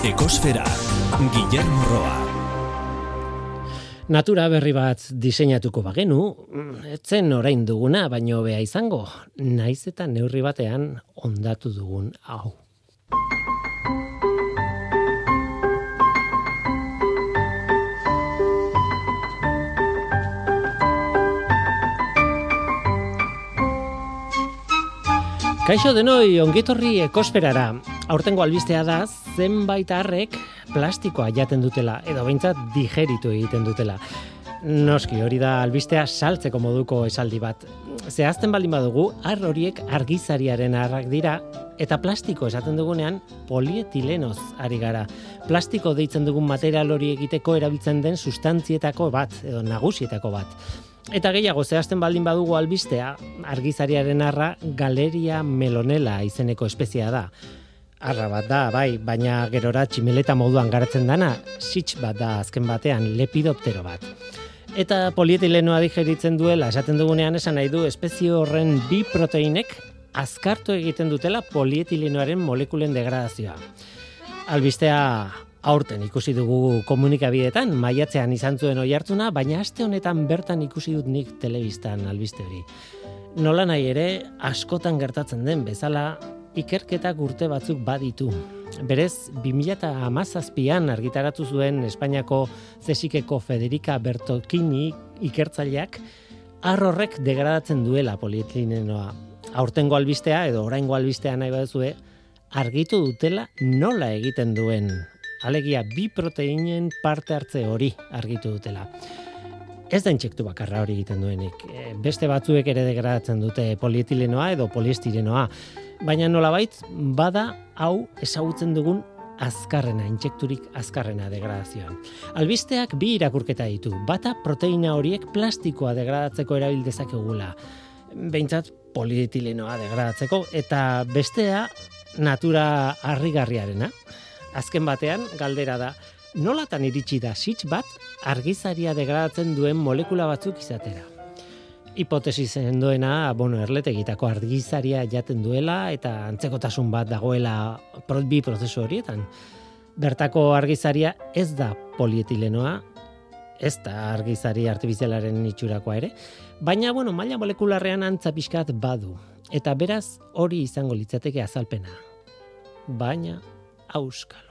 Ekosfera, Guillermo Roa. Natura berri bat diseinatuko bagenu, etzen orain duguna baino bea izango, naiz eta neurri batean ondatu dugun hau. Kaixo denoi, ongitorri ekosferara. Aurtengo albistea da, zenbait harrek plastikoa jaten dutela, edo behintzat digeritu egiten dutela. Noski, hori da albistea saltzeko moduko esaldi bat. Zehazten baldin badugu, har horiek argizariaren harrak dira, eta plastiko esaten dugunean polietilenoz ari gara. Plastiko deitzen dugun material hori egiteko erabiltzen den sustantzietako bat, edo nagusietako bat. Eta gehiago zehazten baldin badugu albistea, argizariaren arra galeria melonela izeneko espezia da. Arra bat da, bai, baina gerora tximeleta moduan garatzen dana, sitx bat da azken batean, lepidoptero bat. Eta polietilenoa digeritzen duela, esaten dugunean esan nahi du, espezio horren bi proteinek azkartu egiten dutela polietilenoaren molekulen degradazioa. Albistea aurten ikusi dugu komunikabideetan, maiatzean izan zuen oi hartzuna, baina aste honetan bertan ikusi dut nik telebistan albiste hori. Nola nahi ere, askotan gertatzen den bezala, ikerketak urte batzuk baditu. Berez, 2008an argitaratu zuen Espainiako zesikeko Federica Bertokini ikertzaileak, arrorrek degradatzen duela polietilenoa. Aurtengo albistea, edo oraingo albistea nahi baduzue, argitu dutela nola egiten duen alegia bi proteinen parte hartze hori argitu dutela. Ez da intsektu bakarra hori egiten duenik. E, beste batzuek ere degradatzen dute polietilenoa edo poliestirenoa. Baina nolabait, bada hau ezagutzen dugun azkarrena, intsekturik azkarrena degradazioan. Albisteak bi irakurketa ditu. Bata proteina horiek plastikoa degradatzeko erabil dezakegula. Behintzat polietilenoa degradatzeko. Eta bestea natura harrigarriarena azken batean galdera da nolatan iritsi da sitz bat argizaria degradatzen duen molekula batzuk izatera. Hipotesi zen duena, bueno, erletegitako argizaria jaten duela eta antzekotasun bat dagoela bi prozesu horietan. Bertako argizaria ez da polietilenoa, ez da argizari artifizialaren itxurakoa ere, baina, bueno, maila molekularrean antza pixkat badu, eta beraz hori izango litzateke azalpena. Baina, auskalo.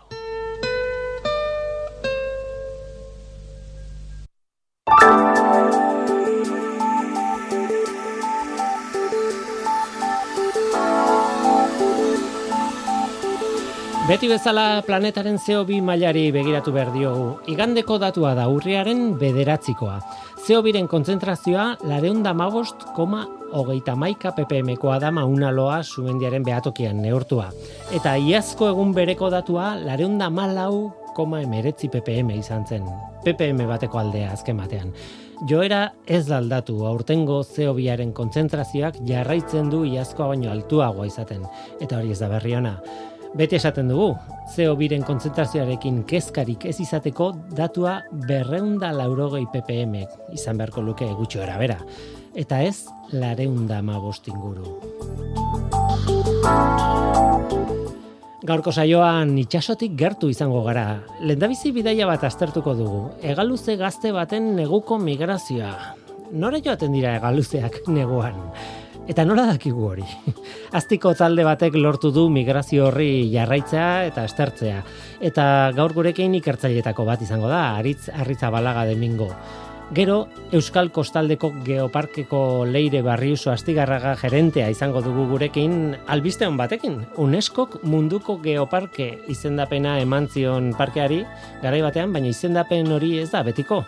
Beti bezala planetaren CO2 mailari begiratu behar diogu. Igandeko datua da urriaren bederatzikoa. CO2ren kontzentrazioa lareunda magost koma hogeita maika ppmkoa da maunaloa sumendiaren behatokian neurtua. Eta iazko egun bereko datua lareunda malau koma emeretzi ppm izan zen. ppm bateko aldea azken batean. Joera ez aldatu aurtengo CO2aren kontzentrazioak jarraitzen du iazkoa baino altuagoa izaten. Eta hori ez da berri ona. Beti esaten dugu, zeo biren konzentrazioarekin kezkarik ez izateko datua berreunda laurogei ppm izan beharko luke gutxo bera. Eta ez, lareunda magostinguru. Gaurko saioan itxasotik gertu izango gara. Lendabizi bidaia bat aztertuko dugu. Egaluze gazte baten neguko migrazioa. Nora joaten dira egaluzeak neguan? Eta nola dakigu hori? Aztiko talde batek lortu du migrazio horri jarraitzea eta estertzea. Eta gaur gurekin ikertzailetako bat izango da, aritz arritza balaga demingo. Gero, Euskal Kostaldeko Geoparkeko leire barriuso astigarraga gerentea izango dugu gurekin albisteon batekin. UNESCOk munduko geoparke izendapena eman zion parkeari, garai batean, baina izendapen hori ez da betiko.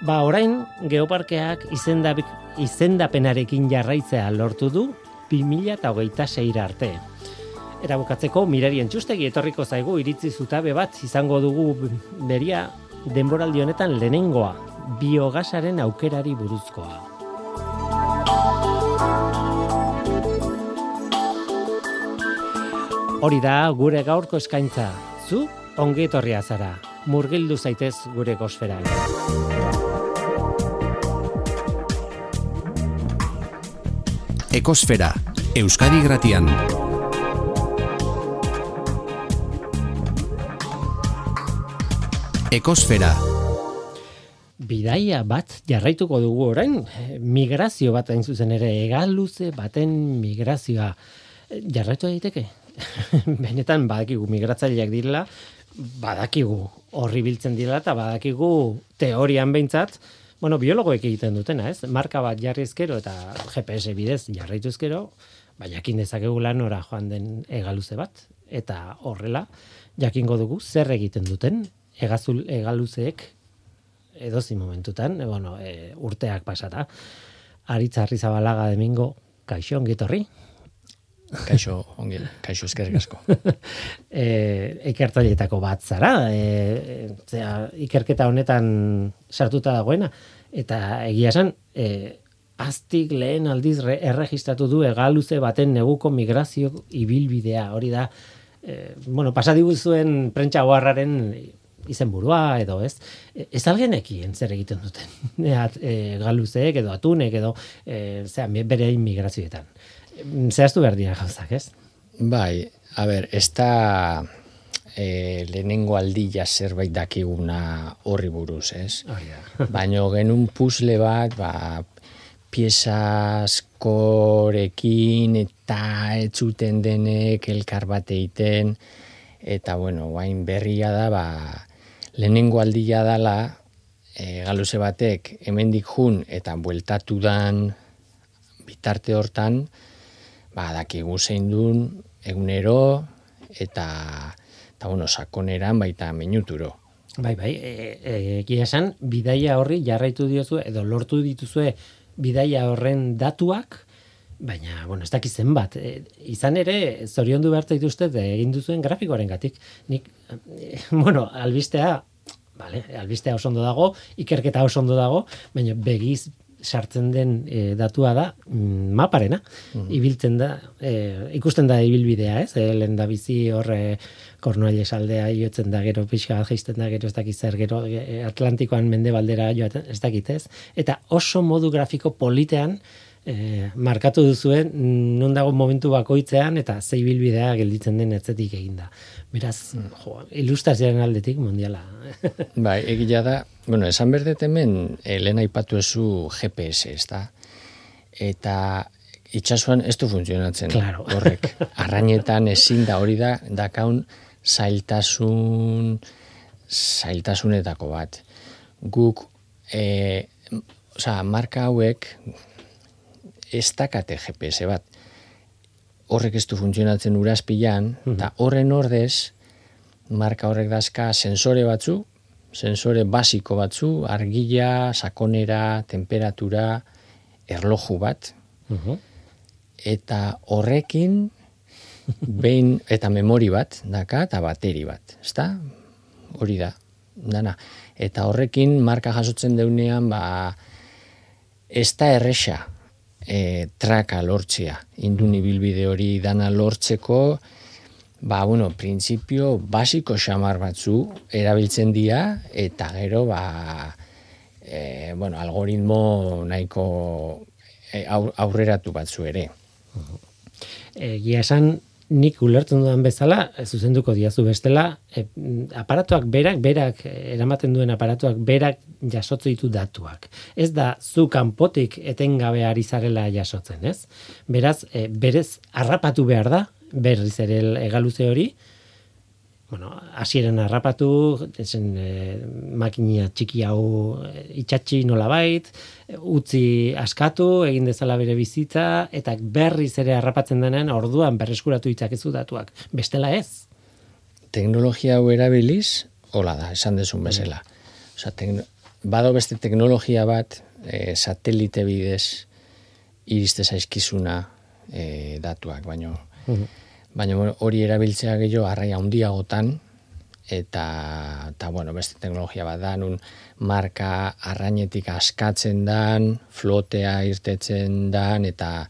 Ba, orain, geoparkeak izendapik, izendapenarekin jarraitzea lortu du 2026 arte. Erabukatzeko mirarien txustegi etorriko zaigu iritzi zutabe bat izango dugu beria denboraldi honetan lehenengoa, biogasaren aukerari buruzkoa. Hori da gure gaurko eskaintza. Zu ongi etorria zara. Murgildu zaitez gure gosferan. Ekosfera, Euskadi Gratian. Ekosfera. Bidaia bat jarraituko dugu orain, migrazio bat hain zuzen ere, egaluze baten migrazioa. Jarraitu daiteke? Benetan badakigu migratzaileak direla, badakigu horri biltzen direla eta badakigu teorian behintzat, bueno, biologoek egiten dutena, ez? Marka bat jarri ezkero eta GPS bidez jarraitu ezkero, ba, jakin dezakegu lan ora joan den egaluze bat, eta horrela, jakingo dugu zer egiten duten egazul egaluzeek edozi momentutan, e, bueno, e, urteak pasata. Aritza Arrizabalaga Domingo, kaixo ongitorri. Kaixo ongi, kaixo eskerrik asko. e, ikertzaileetako bat zara, e, zera, ikerketa honetan sartuta dagoena eta egia esan, e, aztik lehen aldiz erregistratu du egaluze baten neguko migrazio ibilbidea, hori da, e, bueno, pasadigu zuen prentsa izenburua edo ez. Ez algenekien zer egiten duten. E, galuzeek edo atunek edo e, zean, bere immigrazioetan. Zehaztu behar dira gauzak, ez? Bai, a ber, ez da e, lehenengo aldila zerbait dakiguna horri buruz, ez? Oh, yeah. Baina genun puzle bat, ba, pieza askorekin eta etzuten denek elkar bat egiten, eta bueno, guain berria da, ba, lehenengo aldia dala e, galuze batek hemendik jun eta bueltatu dan bitarte hortan ba dakigu zein duen egunero eta eta bueno sakoneran baita minuturo bai bai e, e, esan bidaia horri jarraitu diozu edo lortu dituzue bidaia horren datuak Baina, bueno, ez dakiz zenbat. E, izan ere, zoriondu behar zaituzte egin duzuen grafikoaren gatik. Nik, e, bueno, albistea, vale, albistea oso ondo dago, ikerketa oso ondo dago, baina begiz sartzen den e, datua da mm, maparena, mm ibiltzen da, e, ikusten da ibilbidea, ez? E, lehen da bizi horre kornoaile saldea jotzen da gero pixka bat da gero ez dakiz zer gero e, Atlantikoan mende baldera joaten ez dakit ez eta oso modu grafiko politean e, markatu duzuen non dago momentu bakoitzean eta zei bilbidea gelditzen den etzetik eginda. Beraz, jo, ilustrazioaren aldetik mundiala. bai, egia da, bueno, esan berdet hemen, Elena ipatu ezu GPS, ez da? Eta itxasuan ez du funtzionatzen. Claro. Horrek, arrainetan ezin da hori da, dakaun zailtasun, zailtasunetako bat. Guk, e, Osa, marka hauek, ez dakate GPS bat. Horrek ez du funtzionatzen urazpilan, mhm. eta horren ordez, marka horrek dazka sensore batzu, sensore basiko batzu, argila, sakonera, temperatura, erloju bat, mhm. eta horrekin, behin, eta memori bat, daka, eta bateri bat, ezta? Hori da, dana. Eta horrekin, marka jasotzen deunean, ba, ez da erresa, e, traka lortzea. Indun ibilbide hori dana lortzeko, ba, bueno, prinsipio basiko xamar batzu erabiltzen dira, eta gero, ba, e, bueno, algoritmo nahiko e, aurreratu batzu ere. Egia esan, nik ulertzen dudan bezala, zuzenduko diazu bestela, e, aparatuak berak, berak, eramaten duen aparatuak berak jasotze ditu datuak. Ez da, zu kanpotik etengabe ari zarela jasotzen, ez? Beraz, e, berez, harrapatu behar da, berriz ere egaluze hori, bueno, hasieren harrapatu, esen e, makinia txiki hau e, itxatxi nolabait, utzi askatu, egin dezala bere bizitza, eta berriz ere harrapatzen denean, orduan berreskuratu itzakezu datuak. Bestela ez? Teknologia hau erabiliz, hola da, esan desun bezala. Osa, bado beste teknologia bat, e, satelite bidez, iriste zaizkizuna e, datuak, baino... Mm baina hori erabiltzea gehiago arraia handiagotan eta eta bueno, beste teknologia bat da nun marka arrainetik askatzen dan, flotea irtetzen dan eta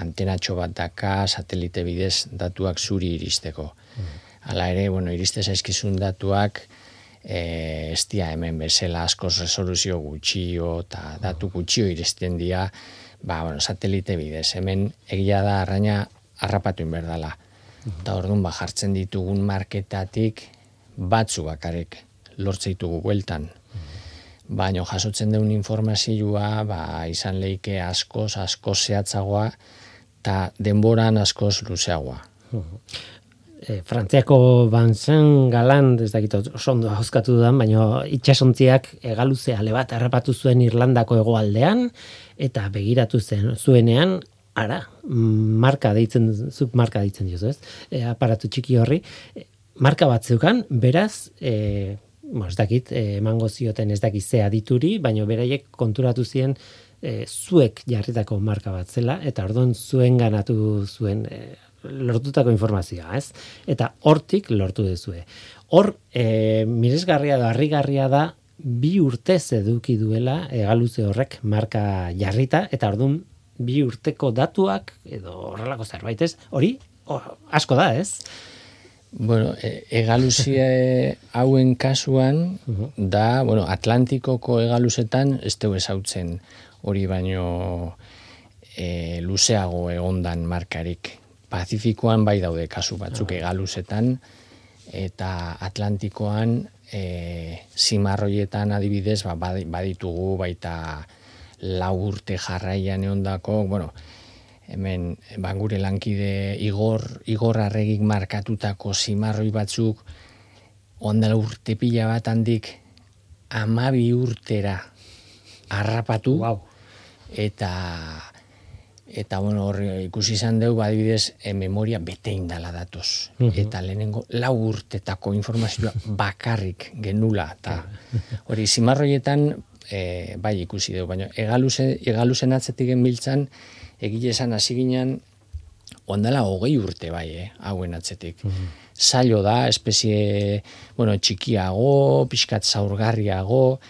antenatxo bat daka satelite bidez datuak zuri iristeko. Mm. Ere, bueno, iriste zaizkizun datuak e, ez dia hemen bezala askoz resoluzio gutxio eta datu gutxio iristen dia, ba, bueno, satelite bidez. Hemen egia da arraina harrapatu inberdala. Eta orduan ba jartzen ditugun marketatik batzu bakarek lortzeitugu bueltan. Baina jasotzen duen informazioa, ba, izan leike askoz, askoz zehatzagoa, eta denboran askoz luzeagoa. E, Frantziako banzen galan, ez dakit oso ondo hauskatu dudan, baina itxasontziak egaluze ale bat errapatu zuen Irlandako hegoaldean eta begiratu zen zuenean, ara, marka deitzen, zuk marka deitzen diozu, ez? E, aparatu txiki horri, e, marka bat zeukan, beraz, e, bo, ez dakit, e, emango zioten ez dakit zea dituri, baina beraiek konturatu ziren e, zuek jarritako marka bat zela, eta orduan zuen ganatu zuen e, lortutako informazioa, ez? Eta hortik lortu dezue. Hor, e, miresgarria da, harrigarria da, bi urtez eduki duela egaluze horrek marka jarrita, eta orduan bi urteko datuak, edo horrelako zerbait ez, hori, asko da, ez? Bueno, e, egaluzie hauen kasuan, da, bueno, Atlantikoko egaluzetan, ez dugu ezautzen hori baino e, luzeago egondan markarik. Pazifikoan bai daude kasu batzuk ah. egaluzetan, eta Atlantikoan e, zimarroietan adibidez ba, baditugu baita lau urte jarraian eondako, bueno, hemen ba, gure lankide igor, igor arregik markatutako zimarroi batzuk ondala urte pila bat handik amabi urtera harrapatu wow. eta eta bueno, hor ikusi izan dugu adibidez e, memoria bete indala datoz. Eta lehenengo lau urtetako informazioa bakarrik genula. Eta hori zimarroietan e, bai ikusi dugu, baina egaluzen, egaluzen atzetik genbiltzan egile esan hasi ginen ondala hogei urte bai, eh, hauen atzetik. Zailo da, espezie, bueno, txikiago, pixkat zaurgarriago,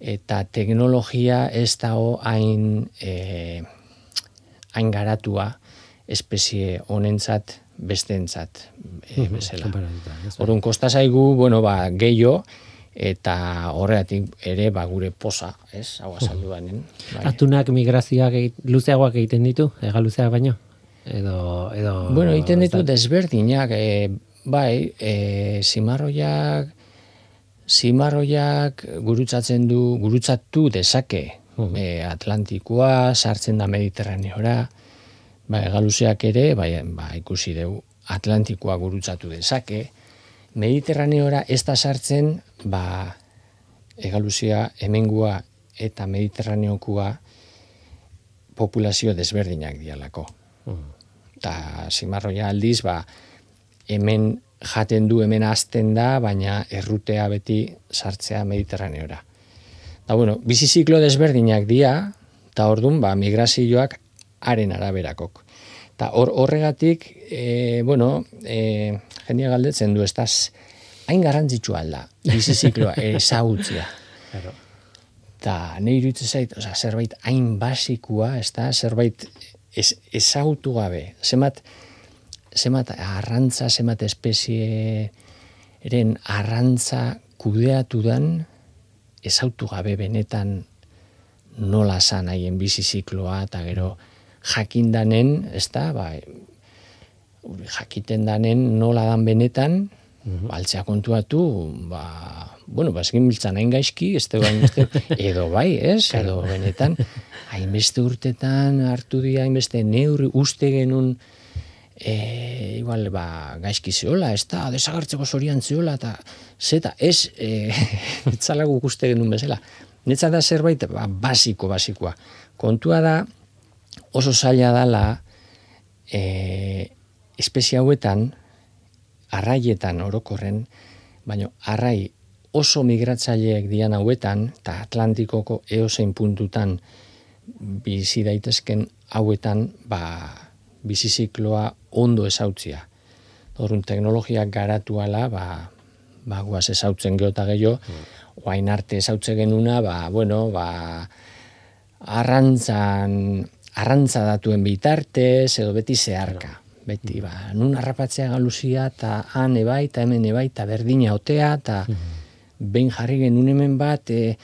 eta teknologia ez dago hain... E, hain garatua espezie honentzat bestentzat e, bezala. Orduan kosta zaigu, bueno, ba, gehiago, eta horregatik ere ba gure posa, ez? Hau azaldu banen. Bai. Atunak migrazioak luzeagoak egiten ditu, ega luzeak baino? Edo, edo... Bueno, egiten ditu desberdinak, e, bai, e, simarroiak, simarroiak gurutzatzen du, gurutzatu dezake, e, Atlantikoa, sartzen da Mediterraneora, ba, egaluzeak ere, bai, ba, ikusi dugu, Atlantikoa gurutzatu dezake, Mediterraneora ez da sartzen, ba, egaluzia hemengua eta Mediterraneokua populazio desberdinak dialako. Ta simarroia aldiz, ba, hemen jaten du, hemen azten da, baina errutea beti sartzea Mediterraneora. Da, bueno, bizi ziklo desberdinak dia, eta ordun ba, migrazioak haren araberakok. Ta hor, horregatik, e, bueno, e, galdetzen du, ez hain garrantzitsu alda, bizi zikloa, ezagutzia. Claro. Ta, nahi iruditzen zait, oza, zerbait hain basikua, ez da, zerbait ez, ezagutu gabe. Zemat, zemat arrantza, zemat espezie eren arrantza kudeatu dan, ezautu gabe benetan nola zan haien bizi zikloa eta gero jakindanen, ez da, ba, jakiten danen nola dan benetan, mhm. altzea kontuatu, ba, bueno, ba, eskin biltzan hain gaizki, ez da, edo bai, ez, edo benetan, hainbeste urtetan hartu dira, hainbeste neurri uste genun, e, igual, ba, gaizki zeola, ez da, desagartzeko zorian zeola, eta zeta, ez, e, etzalagu uste genuen bezala. Netza da zerbait, ba, basiko, basikoa. Kontua da, oso zaila dala, e, espezie hauetan, arraietan orokorren, baina arrai oso migratzaileek dian hauetan, eta Atlantikoko eosein puntutan bizi daitezken hauetan, ba, bizizikloa ondo ezautzia. Horun teknologiak garatu ala, ba, ba, guaz ezautzen geota gehiago, mm. oain arte ezautze genuna, ba, bueno, ba, arrantzan, arrantza datuen bitartez, edo beti zeharka. Beti, ba, nun harrapatzea galuzia, eta han ebai, eta hemen ebai, eta berdina otea, eta mm behin jarri genuen hemen bat, e,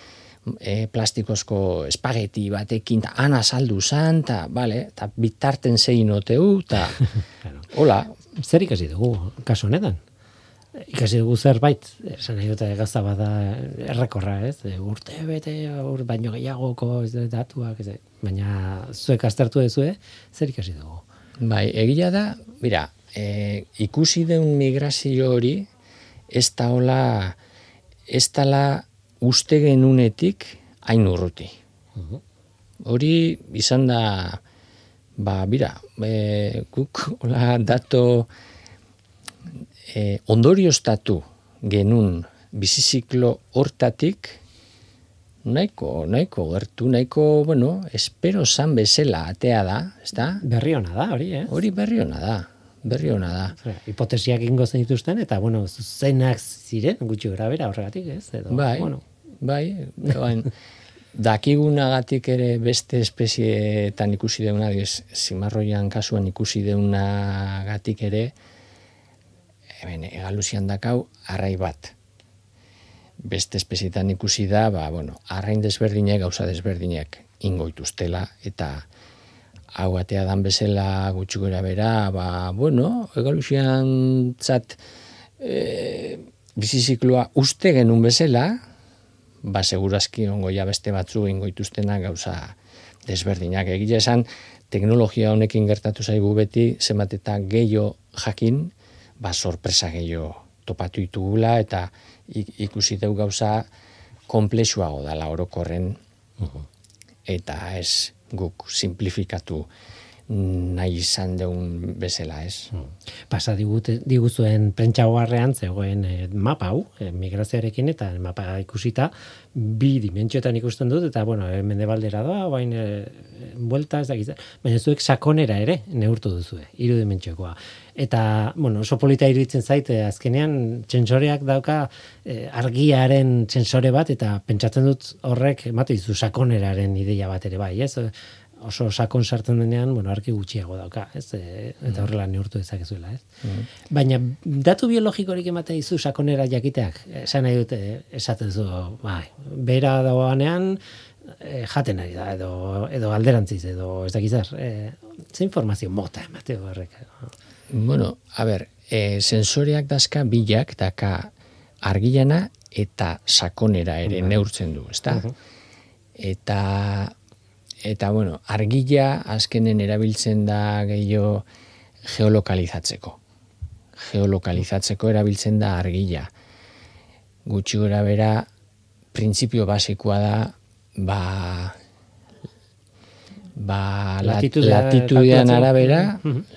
e, plastikozko espageti batekin, eta han azaldu zan, eta, bale, eta bitarten zein oteu, eta, hola. Zer ikasi dugu, kaso honetan? ikasi dugu zerbait, esan nahi dute gauza bada errekorra, ez? E, urte bete, ur, baino gehiagoko ez, datuak, ez, baina zuek aztertu dezue, zer ikasi dugu? Bai, egia da, mira, e, ikusi den migrazio hori, ez da hola, ez la uste genunetik hain urruti. Hori izan da, ba, bira, e, guk, hola, dato, e, ondorioztatu genun biziziklo hortatik, nahiko, nahiko gertu, nahiko, bueno, espero san bezala atea da, ez da? Berri hona da, hori, eh? Hori berri hona da, berri hona da. hipotesiak ingo zen dituzten, eta, bueno, zenak ziren, gutxi gara bera horregatik, ez? Edo, bai, bueno. bai, bain, dakigunagatik ere beste espezietan ikusi deuna, diz, zimarroian kasuan ikusi deunagatik ere, hemen egaluzian dakau arrai bat. Beste espezietan ikusi da, ba, bueno, arrain desberdinek, gauza desberdinek ingoituztela, eta hau atea dan bezala gutxugera bera, ba, bueno, egaluzian zat e, bizizikloa uste genun bezala, ba, segurazki ongo ja beste batzu ingoituztena gauza desberdinak. Egile esan, teknologia honekin gertatu zaigu beti, zemat eta gehiago jakin, ba, sorpresa gehiago topatu ditugula eta ikusi deu gauza komplexuago dala orokorren eta ez guk simplifikatu nahi izan deun bezala, ez? Pasa digut, diguzuen prentsa hogarrean zegoen e, mapa hau, e, migrazioarekin eta mapa ikusita, bi dimentsioetan ikusten dut, eta, bueno, e, mende baldera doa, bain, e, buelta, ez da baina zuek sakonera ere neurtu duzue, iru dimentsiokoa. Eta, bueno, oso polita iruditzen zaite, azkenean, txensoreak dauka argiaren txensore bat, eta pentsatzen dut horrek, emate izu sakoneraren ideia bat ere bai, ez? oso sakon sartzen denean, bueno, arki gutxiago dauka, ez? E, eta mm. horrela neurtu dezakezuela, ez? Mm. Baina datu biologikorik ematen dizu sakonera jakiteak, esan nahi dute, esaten zu, bai, bera dagoanean e, jaten ari da edo edo alderantziz edo ez dakizar, e, ze informazio mota emate horrek. Bueno, a ber, e, sensoriak dazka bilak daka argilana eta sakonera ere bai. neurtzen du, ezta? Eta eta bueno, argila azkenen erabiltzen da gehiago geolokalizatzeko. Geolokalizatzeko erabiltzen da argila. Gutxi gora bera, printzipio basikoa da, ba, ba latitudean arabera,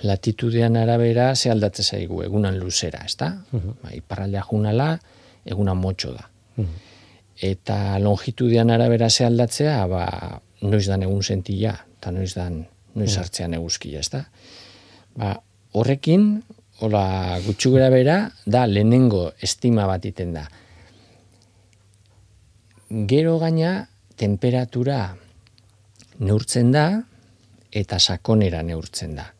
latitudean arabera ze aldatze zaigu, egunan luzera, ez da? Ba, iparraldea junala, egunan motxo da. Eta longitudean arabera ze aldatzea, ba, noiz dan egun sentila, eta noiz dan noiz hartzean eguzkia, ez da? Ba, horrekin, hola, gutxugera bera, da lehenengo estima bat iten da. Gero gaina, temperatura neurtzen da, eta sakonera neurtzen da.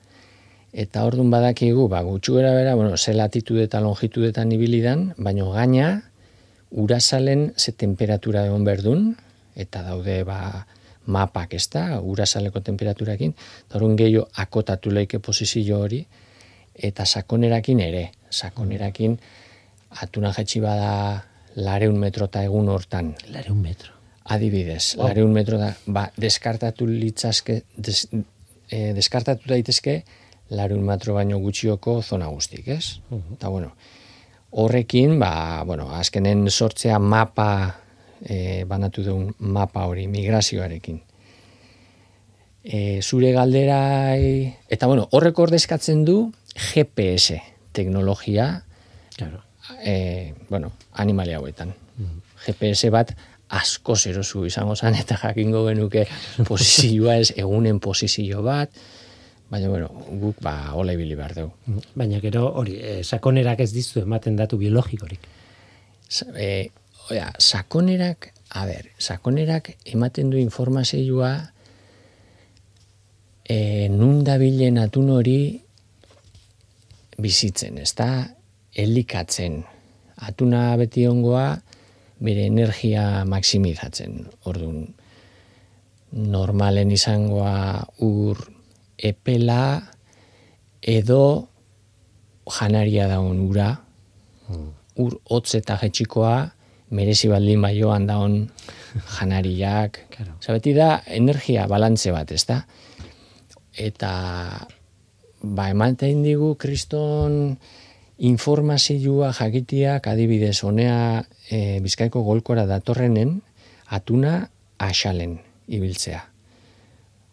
Eta ordun badakigu, ba, gutxugera bera, bueno, ze latitude eta longitudetan ibilidan, baino gaina, urasalen ze temperatura egon berdun, eta daude, ba, mapak, ez da, urasaleko temperaturakin, eta horren gehiago akotatu leike posizio hori, eta sakonerakin ere, sakonerakin atuna jetxi bada lareun metro eta egun hortan. Lareun metro. Adibidez, oh. lareun metro da, ba, deskartatu litzazke, des, e, deskartatu daitezke, lareun metro baino gutxioko zona guztik, ez? Eta, bueno, horrekin, ba, bueno, azkenen sortzea mapa e, banatu duen mapa hori migrazioarekin. E, zure galderai, eta bueno, horrek ordezkatzen du GPS teknologia, claro. e, bueno, animali hauetan. Mm. GPS bat asko zerozu izango zan eta jakingo genuke posizioa ez egunen posizio bat, baina bueno, guk ba hola ibili behar dugu. Baina gero hori, e, sakonerak ez dizu ematen datu biologikorik. E, oia, sakonerak, a ber, sakonerak ematen du informazioa e, nun dabilen atun hori bizitzen, ez da, elikatzen. Atuna beti ongoa, bere energia maksimizatzen. Orduan, normalen izangoa ur epela edo janaria daun ura, ur hotz eta jetxikoa merezi baldin baioan daun janariak. Claro. Osa, beti da energia balantze bat, ez da? Eta ba, ematen digu kriston informazioa jakitiak adibidez honea e, bizkaiko golkora datorrenen atuna asalen ibiltzea.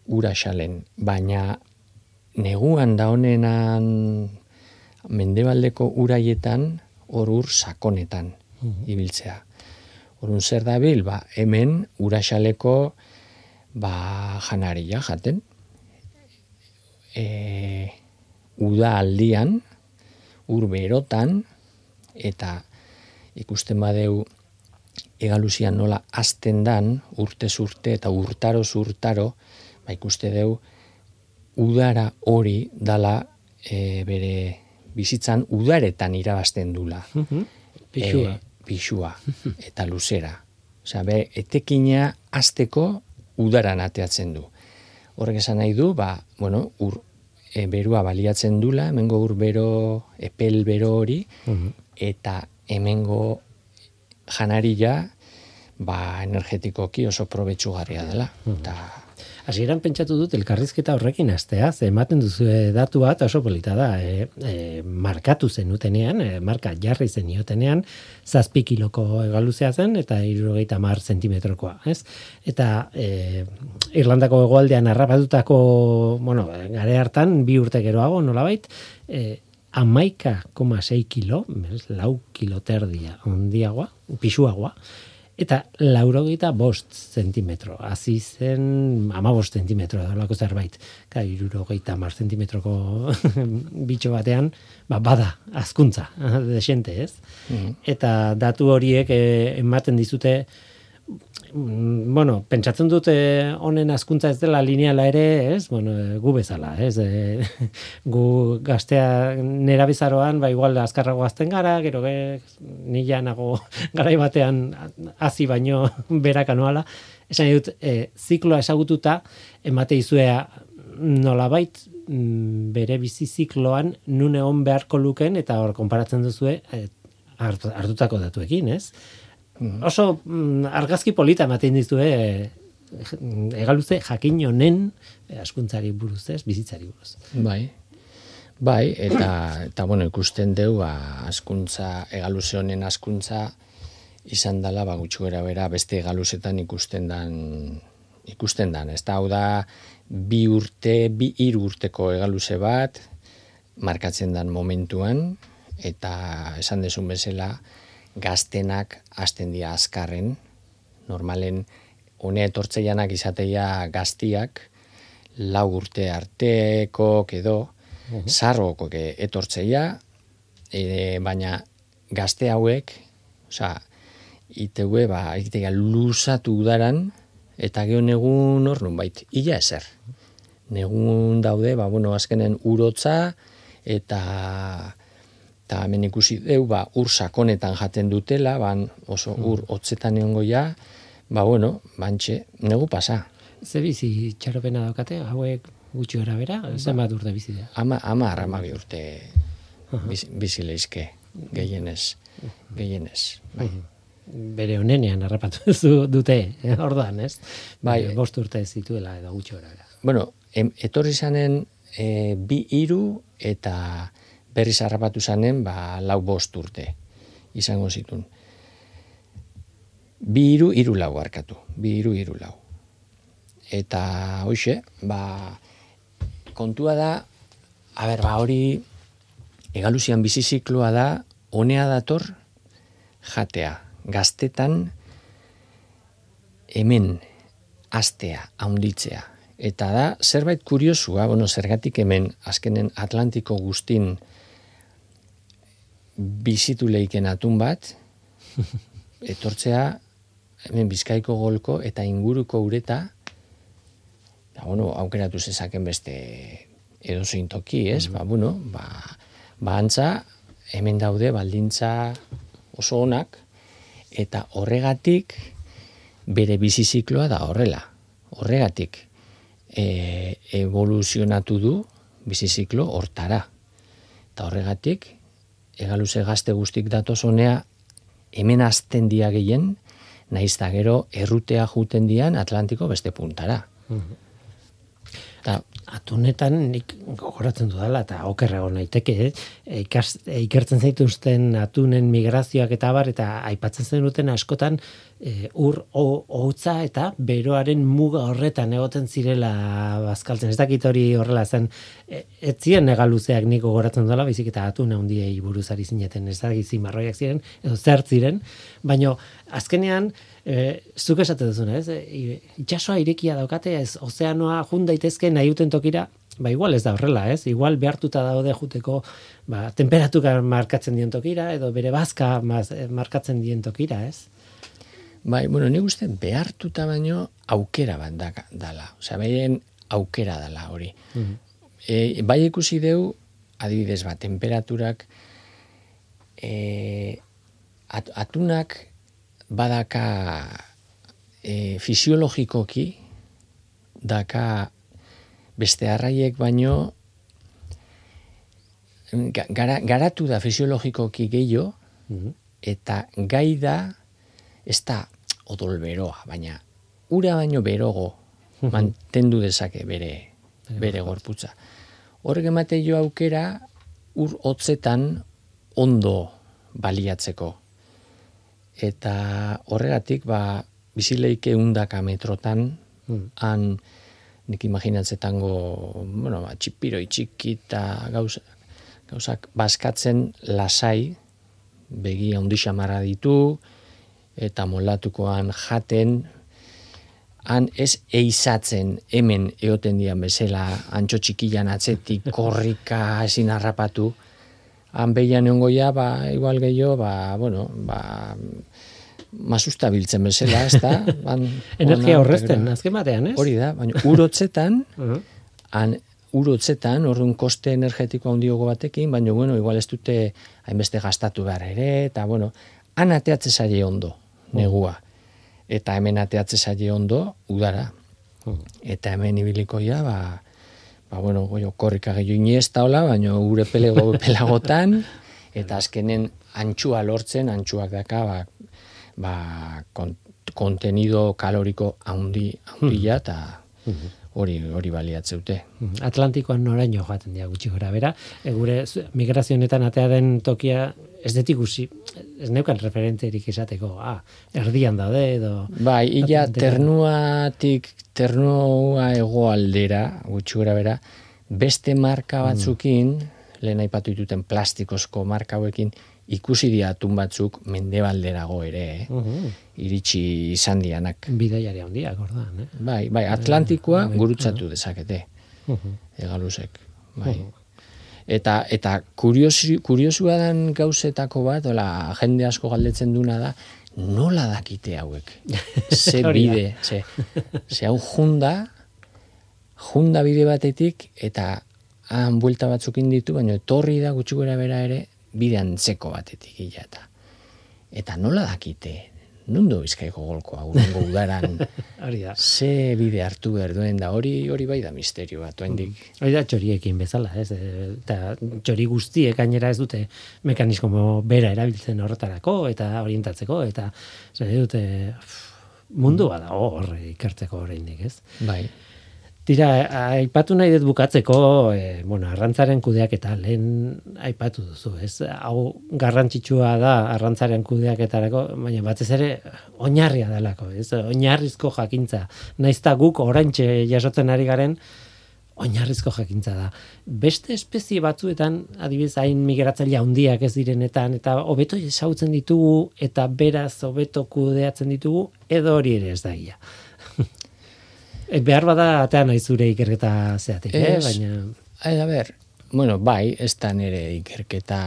Ura asalen. Baina neguan da honenan mendebaldeko uraietan hor ur sakonetan ibiltzea. Orun zer dabil, ba, hemen uraxaleko ba, janaria jaten. E, uda aldian, ur berotan, eta ikusten badeu egaluzian nola azten dan, urte urte eta urtaro urtaro, ba ikuste deu udara hori dala e, bere bizitzan udaretan irabazten dula. Pixua. E, pixua eta luzera. Osea, be, etekina azteko udaran ateatzen du. Horrek esan nahi du, ba, bueno, ur, e, berua baliatzen dula, hemengo ur bero, epel bero hori, eta hemengo janaria, ba, energetikoki oso probetsugarria dela. Eta, Hasieran pentsatu dut elkarrizketa horrekin hastea, ze ematen duzu datu bat oso polita da, e, e, markatu zenutenean, e, marka jarri zeniotenean, zazpi kiloko egaluzea zen, eta irurogeita mar zentimetrokoa, ez? Eta e, Irlandako egoaldean harrapatutako, bueno, gare hartan, bi urte geroago, nolabait, e, amaika koma kilo, lau kilo terdia, ondiagoa, pisuagoa, eta laurogeita bost zentimetro. Hazi zen ama bost zentimetro edolako zerbait. Ka, irurogeita mar zentimetroko bitxo batean, ba, bada, azkuntza, desente ez. Eta datu horiek eh, ematen dizute, mm, bueno, pentsatzen dute honen azkuntza ez dela lineala ere, ez? Bueno, eh, gu bezala, ez? E, gu gaztea nera bizaroan, ba igual azkarrago azten gara, gero ge, nila nago garai batean hasi baino berak anuala. Esan dut, e, zikloa esagututa, emate izuea nolabait mm, bere bizi zikloan nun egon beharko luken eta hor konparatzen duzue hart- hartutako datuekin, ez? Oso mm, argazki polita ematen dizue e, egaluze jakin honen e, askuntzari buruz, ez? Bizitzari buruz. bai, bai, eta, eta bueno, ikusten deu, ba, askuntza, egaluze honen askuntza, izan dela, ba, gara bera, beste egaluzetan ikusten dan, ikusten dan, ez da, hau da, bi urte, bi hiru urteko egaluze bat, markatzen dan momentuan, eta esan desun bezala, gaztenak hasten dira azkarren, normalen, honea etortzeianak izateia gaztiak, lau urte arteko edo, zarroko etortzeia, e, baina gazte hauek, osea, iteue, ba, itegia luzatu udaran, eta geho negun hor bait, ila ezer. Negun daude, ba, bueno, azkenen urotza, eta eta hemen ikusi deu, ba, ur sakonetan jaten dutela, ban oso ur hotzetan egongo ja, ba, bueno, bantxe, negu pasa. Ze bizi txaropena daukate, hauek gutxi gara bera, zenbat urte bizi da. Ama, ama arramabi urte bizi, bizi leizke, gehienez, gehienez. Bai. Bere honenean harrapatu zu- dute, eh, ordan, ez? Bai. Bost urte zituela edo gutxi gara bera. Bueno, em, etorri zanen e, bi hiru eta berriz harrapatu zanen ba, lau bost urte izango zitun. Bi hiru, hiru lau harkatu. Bi hiru, hiru lau. Eta hoxe, ba, kontua da, a ber, ba, hori egaluzian bizi zikloa da, honea dator jatea. Gaztetan hemen astea, haunditzea. Eta da, zerbait kuriosua, bueno, zergatik hemen azkenen Atlantiko guztin bizitu leiken atun bat, etortzea hemen bizkaiko golko eta inguruko ureta, da, bueno, aukeratu zezaken beste edozein toki, ez? Ba, bueno, ba, ba antza, hemen daude baldintza oso onak, eta horregatik bere bizi zikloa da horrela. Horregatik e, evoluzionatu du bizi ziklo hortara. Eta horregatik egaluze gazte guztik datozonea, hemen azten dia gehien, naiz da gero errutea juten dian Atlantiko beste puntara. Ta, atunetan nik gogoratzen dudala eta okerrago naiteke, eh? Ikas, ikertzen zaituzten atunen migrazioak eta bar eta aipatzen zen duten askotan e, ur o- hotza eta beroaren muga horretan egoten zirela bazkaltzen. Ez dakit hori horrela zen, e, ez ziren negaluzeak nik gogoratzen dudala, baizik eta atun handiei buruz ari zineten, ez dakit zimarroiak ziren, edo zer ziren, baino azkenean e, zuk esate duzuna, ez? E, itxasoa irekia daukate, ez ozeanoa jun daitezke nahi duten tokira, ba igual ez da horrela, ez? Igual behartuta daude juteko ba, temperatura markatzen dien tokira, edo bere bazka eh, markatzen dien tokira, ez? bai, bueno, nik uste behartuta baino aukera bat da, dala. Osea, behien aukera dala hori. E, bai ikusi deu, adibidez bat, temperaturak, e, at, atunak badaka e, fisiologikoki, daka beste arraiek baino ga- gara, garatu da fisiologikoki gehiago, eta gai da, ez da odol beroa, baina ura baino berogo mantendu dezake bere, bere gorputza. Horrek emate jo aukera ur hotzetan ondo baliatzeko. Eta horregatik, ba, bizileike undaka metrotan, han nik imaginatzetango, bueno, ba, txipiroi txiki eta gauza, gauzak baskatzen lasai, begi handi xamarra ditu, eta molatukoan jaten, han ez eizatzen hemen eoten dian bezala antxo txikian atzetik korrika ezin harrapatu, han behian ongoia, ba, igual gehiago, ba, bueno, ba, masusta biltzen bezala, ez da? Ban, Energia horrezten, azken batean, ez? Hori da, baina urotzetan, han urotzetan, orduan koste energetiko handiogo batekin, baina, bueno, igual ez dute hainbeste gastatu behar ere, eta, bueno, han ateatze zaie ondo, negua. Eta hemen ateatze zaie ondo, udara. Eta hemen ibiliko ja, ba, ba bueno, goio, korrika gehiago iniesta hola, baina gure pelego pelagotan, eta azkenen antxua lortzen, antxuak daka, ba, ba, kon, kontenido kaloriko handi, handia, eta hori hori baliatzeute. Atlantikoan noraino joaten dira gutxi gora bera. E, gure zu- migrazio honetan atea den tokia ez dut ikusi, ez neukan referenterik esateko, ah, erdian daude edo... Bai, Atlantika. ternuatik, ternua hegoaldera, gutxi gora bera, beste marka batzukin, lehen aipatu dituten plastikozko marka hauekin, ikusi diatun batzuk mendebalderago ere, eh? iritsi izan dianak. Bidaiari handiak, ordan, eh? Bai, bai, Atlantikoa gurutzatu dezakete, egalusek. Bai. Eta, eta kuriosi, kuriosua dan gauzetako bat, ola, jende asko galdetzen duna da, nola dakite hauek? Ze bide, ze, ze hau junda, junda bide batetik, eta han buelta batzukin ditu, baina etorri da gutxi gora bera ere, bide antzeko batetik ila eta. Eta nola dakite? Nundo bizkaiko golkoa, urrengo udaran, Hori da. ze bide hartu behar duen da, hori hori bai da misterio bat, oendik. Hori da txoriekin bezala, ez? E, Eta txori guztiek gainera ez dute mekanismo bera erabiltzen horretarako eta orientatzeko eta zer dute pff, mundu bada hor ikertzeko oraindik, ez? Bai. Tira, aipatu nahi dut bukatzeko, e, bueno, arrantzaren kudeaketa lehen aipatu duzu, ez? Hau garrantzitsua da arrantzaren kudeaketarako, baina batez ere oinarria delako, ez? Oinarrizko jakintza. Naizta guk oraintxe jasotzen ari garen, oinarrizko jakintza da. Beste espezie batzuetan, adibidez, hain migratzaile handiak ez direnetan, eta hobeto esautzen ditugu, eta beraz hobeto kudeatzen ditugu, edo hori ere ez da ia. E, behar bada atean nahi zure ikerketa zeatik, eh? Ez. baina... Ai, a ber, bueno, bai, ez da nire ikerketa,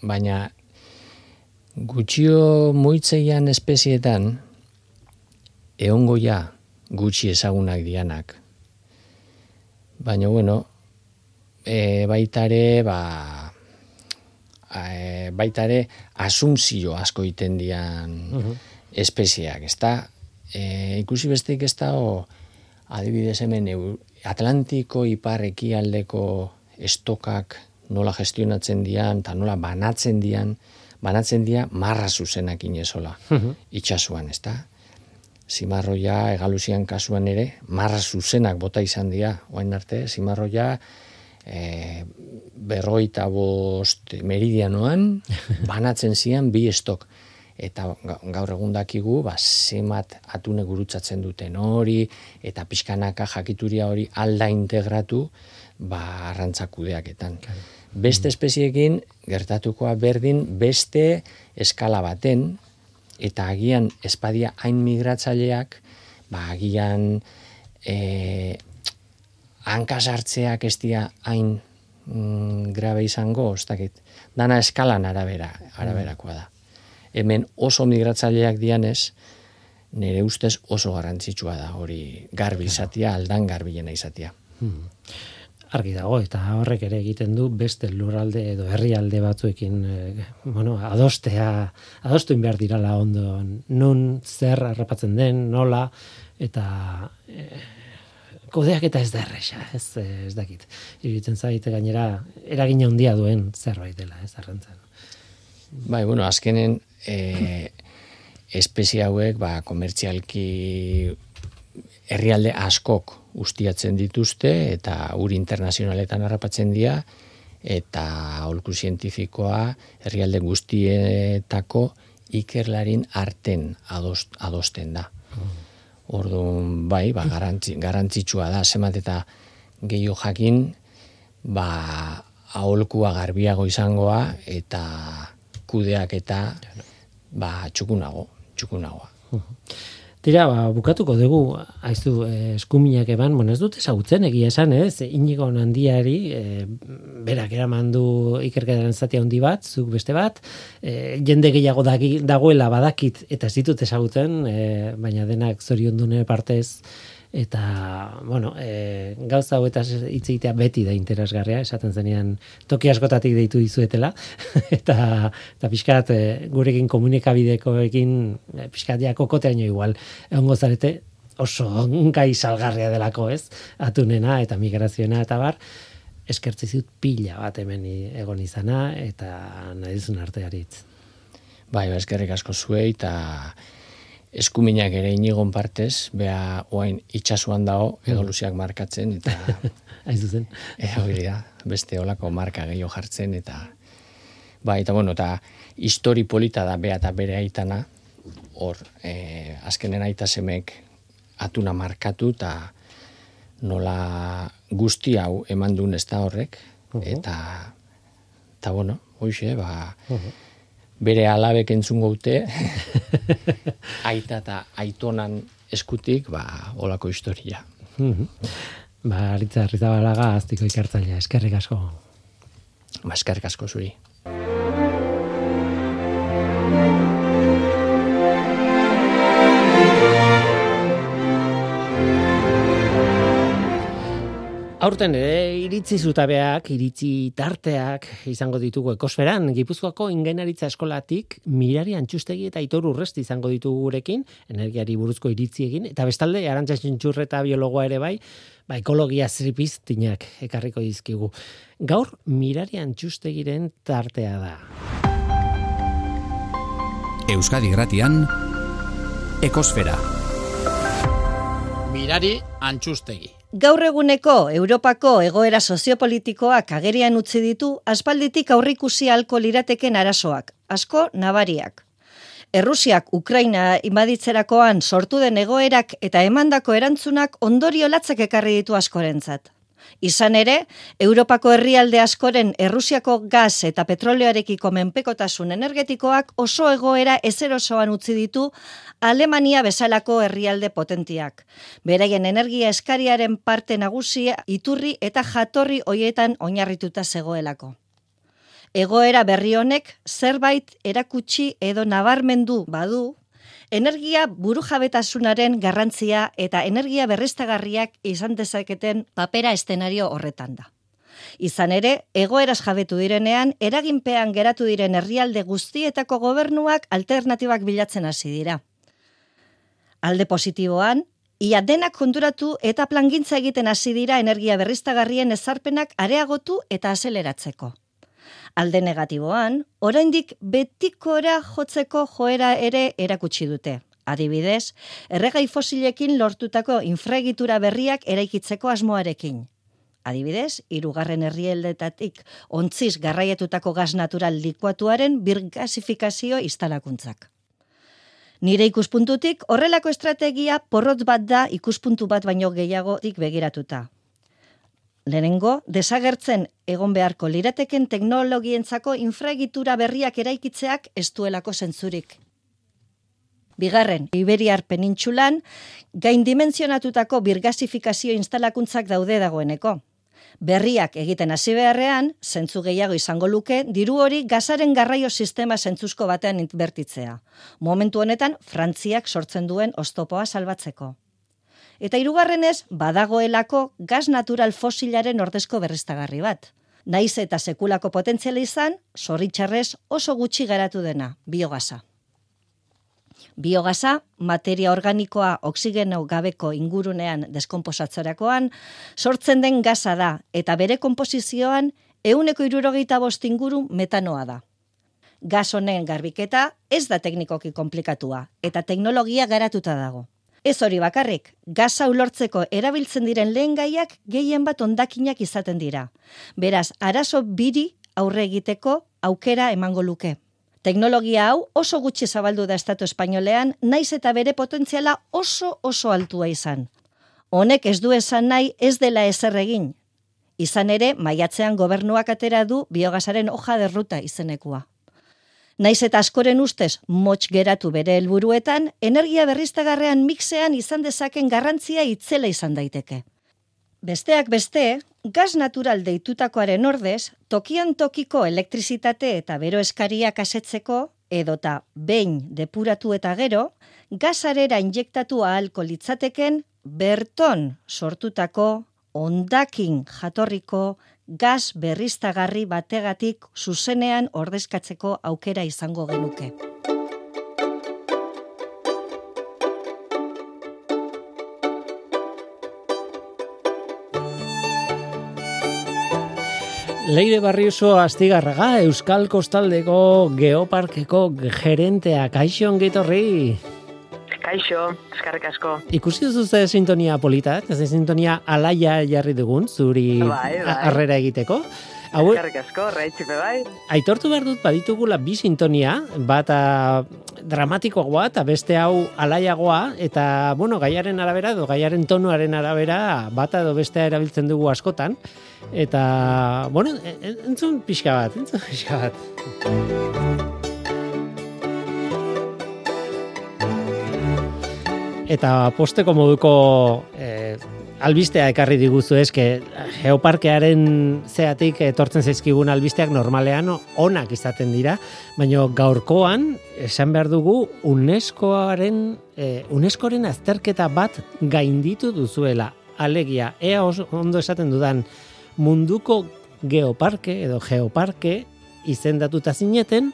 baina gutxio moitzeian espezietan, eongo ja gutxi ezagunak dianak. Baina, bueno, e, baitare, ba, e, baitare asunzio asko iten dian espeziak, ezta? E, ikusi besteik ez dago, adibidez hemen Atlantiko ipar ekialdeko estokak nola gestionatzen dian, eta nola banatzen dian, banatzen dia marra zuzenak inezola, itxasuan, ez da? Zimarroia, egaluzian kasuan ere, marra zuzenak bota izan dira, oain arte, zimarroia, e, berroita bost meridianoan, banatzen zian bi estok. Eta gaur egun dakigu, ba, zemat atune gurutzatzen duten hori, eta pixkanaka jakituria hori alda integratu, ba, arrantzakudeaketan. Beste espeziekin, gertatukoa berdin, beste eskala baten, eta agian espadia hain migratzaileak, ba, agian e, hankasartzeak ez dira hain mm, grabe izango, ez dakit, dana eskalan arabera, araberakoa da. Hemen oso migratzaileak dianez, nire ustez oso garrantzitsua da, hori garbi izatia, aldan garbilena izatia. Hmm. Argi dago, eta horrek ere egiten du beste lurralde edo herrialde batzuekin eh, bueno, adostea, adostu behar dirala ondo, nun zer harrapatzen den, nola, eta eh, kodeak eta ez da erresa, ez, ez dakit. Iruditzen zaite gainera, eragin handia duen zerbait dela, ez arrentzen. Bai, bueno, azkenen e, espezie hauek, ba, komertzialki herrialde askok ustiatzen dituzte eta ur internazionaletan harrapatzen dira eta aholku zientifikoa herrialde guztietako ikerlarin arten adost, adosten da. Orduan, bai, ba, garantzi, garantzitsua da, zemat eta gehiago jakin, ba, aholkua garbiago izangoa, eta kudeak eta, ba, txukunago, txukunagoa. Tira, ba, bukatuko dugu, haiztu, eh, eskuminak eban, bueno, ez dut ezagutzen egia esan, ez? Inigo handiari, eh, berak eraman du ikerketaren zati handi bat, zuk beste bat, eh, jende gehiago dagoela badakit, eta ez ditut ezagutzen, eh, baina denak zorion dune partez, eta bueno, e, gauza hauetaz hitz egitea beti da interesgarria, esaten zenean toki askotatik deitu dizuetela eta eta pixkat e, gurekin komunikabidekoekin e, pixkat ja kokoteaino igual egongo zarete oso gai salgarria delako, ez? Atunena eta migrazioena eta bar eskertzi zut pila bat hemen egon izana eta nahi artearitz. Bai, ba, eskerrik asko zuei eta eskuminak ere inigon partez, bea oain itxasuan dago, edo luziak markatzen, eta... Aizu zen. E, da, beste olako marka gehiago jartzen, eta... Ba, eta bueno, eta histori polita da bea eta bere aitana, hor, e, azkenen aita semek atuna markatu, eta nola guzti hau eman duen ez da horrek, eta... Eta, bueno, hoxe, ba bere alabek entzun gaute, aita eta aitonan eskutik, ba, olako historia. Mhm. ba, aritza, rizabalaga, aztiko ikertzailea, eskerrik asko. Ba, eskerrik asko zuri. Aurten ere iritzi zutabeak, iritzi tarteak izango ditugu ekosferan, Gipuzkoako ingenaritza eskolatik mirari antxustegi eta itor urresti izango ditugu gurekin, energiari buruzko iritzi egin, eta bestalde, arantza txintxurreta biologoa ere bai, ba, ekologia zripiztinak ekarriko dizkigu. Gaur, mirari antxustegiren tartea da. Euskadi gratian, ekosfera. Mirari antxustegi. Gaur eguneko Europako egoera soziopolitikoak agerian utzi ditu aspalditik aurrikusi alko lirateken arasoak, asko nabariak. Errusiak Ukraina imaditzerakoan sortu den egoerak eta emandako erantzunak ondorio latzak ekarri ditu askorentzat. Izan ere, Europako herrialde askoren Errusiako gaz eta petroleoarekiko menpekotasun energetikoak oso egoera ezerosoan utzi ditu Alemania bezalako herrialde potentiak. Beraien energia eskariaren parte nagusia iturri eta jatorri hoietan oinarrituta zegoelako. Egoera berri honek zerbait erakutsi edo nabarmendu badu energia burujabetasunaren garrantzia eta energia berreztagarriak izan dezaketen papera estenario horretan da. Izan ere, egoeraz jabetu direnean, eraginpean geratu diren herrialde guztietako gobernuak alternatibak bilatzen hasi dira. Alde positiboan, ia denak konturatu eta plangintza egiten hasi dira energia berriztagarrien ezarpenak areagotu eta azeleratzeko. Alde negatiboan, oraindik betikora jotzeko joera ere erakutsi dute. Adibidez, erregai fosilekin lortutako infraegitura berriak eraikitzeko asmoarekin. Adibidez, hirugarren herrieldetatik ontziz garraietutako gas natural likuatuaren birgasifikazio instalakuntzak. Nire ikuspuntutik, horrelako estrategia porrot bat da ikuspuntu bat baino gehiagotik begiratuta. Lehenengo, desagertzen egon beharko lirateken teknologientzako infraegitura berriak eraikitzeak ez duelako zentzurik. Bigarren, Iberiar penintxulan, gain dimensionatutako birgasifikazio instalakuntzak daude dagoeneko. Berriak egiten hasi beharrean, zentzu gehiago izango luke, diru hori gazaren garraio sistema zentzuzko batean inbertitzea. Momentu honetan, Frantziak sortzen duen oztopoa salbatzeko. Eta hirugarrenez, badagoelako gas natural fosilaren ordezko berriztagarri bat. Naiz eta sekulako potentziala izan, zorritxarrez oso gutxi geratu dena, biogasa. Biogasa, materia organikoa oksigeno gabeko ingurunean deskomposatzerakoan, sortzen den gaza da, eta bere komposizioan euneko irurogeita bost inguru metanoa da. Gaz honen garbiketa ez da teknikoki komplikatua, eta teknologia garatuta dago. Ez hori bakarrik, gaza ulortzeko erabiltzen diren lehen gaiak gehien bat ondakinak izaten dira. Beraz, arazo biri aurre egiteko aukera emango luke. Teknologia hau oso gutxi zabaldu da estatu espainolean, naiz eta bere potentziala oso oso altua izan. Honek ez du esan nahi ez dela ezer egin. Izan ere, maiatzean gobernuak atera du biogasaren hoja derruta izenekua. Naiz eta askoren ustez motx geratu bere helburuetan, energia berriztagarrean mixean izan dezaken garrantzia itzela izan daiteke. Besteak beste, gas natural deitutakoaren ordez, tokian tokiko elektrizitate eta bero eskariak asetzeko, edota behin depuratu eta gero, gasarera injektatu ahalko litzateken berton sortutako ondakin jatorriko gas berriztagarri bategatik zuzenean ordezkatzeko aukera izango genuke. Leire Barriuso Astigarraga, Euskal Kostaldeko Geoparkeko gerentea, kaixo ongitorri. Kaixo, eskarrik asko. Ikusi duzu ze sintonia polita, ez sintonia alaia jarri dugun, zuri bai, bai. arrera egiteko. Hau, eskarrik asko, raitzipe bai. Aitortu behar dut baditugula bi sintonia, bata dramatikoagoa eta beste hau alaiagoa, eta bueno, gaiaren arabera edo gaiaren tonuaren arabera bata edo bestea erabiltzen dugu askotan. Eta, bueno, entzun pixka bat, entzun pixka bat. Eta posteko moduko eh, albistea ekarri diguzu eske geoparkearen zeatik etortzen zaizkigun albisteak normalean onak izaten dira, baina gaurkoan esan behar dugu UNESCOaren eh, UNESCOren azterketa bat gainditu duzuela. Alegia, ea ondo esaten dudan, munduko geoparke edo geoparke izendatuta zineten,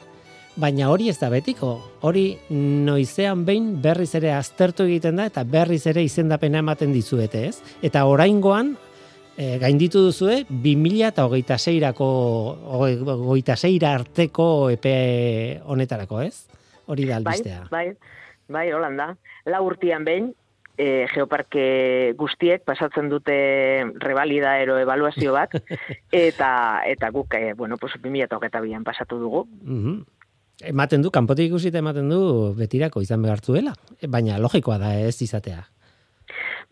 baina hori ez da betiko. Hori noizean behin berriz ere aztertu egiten da eta berriz ere izendapena ematen dizuete, ez? Eta oraingoan e, gainditu duzue 2000 eta hogeita zeirako hogeita zeira arteko epe honetarako, ez? Hori da bai, albistea. Bai, bai, bai, holanda. La urtian behin, e, geoparke guztiek pasatzen dute revalida ero evaluazio bat, eta eta guk, e, bueno, pues, 2008an pasatu dugu. Mm Ematen du, kanpotik ikusita ematen du betirako izan behartzuela, baina logikoa da ez izatea.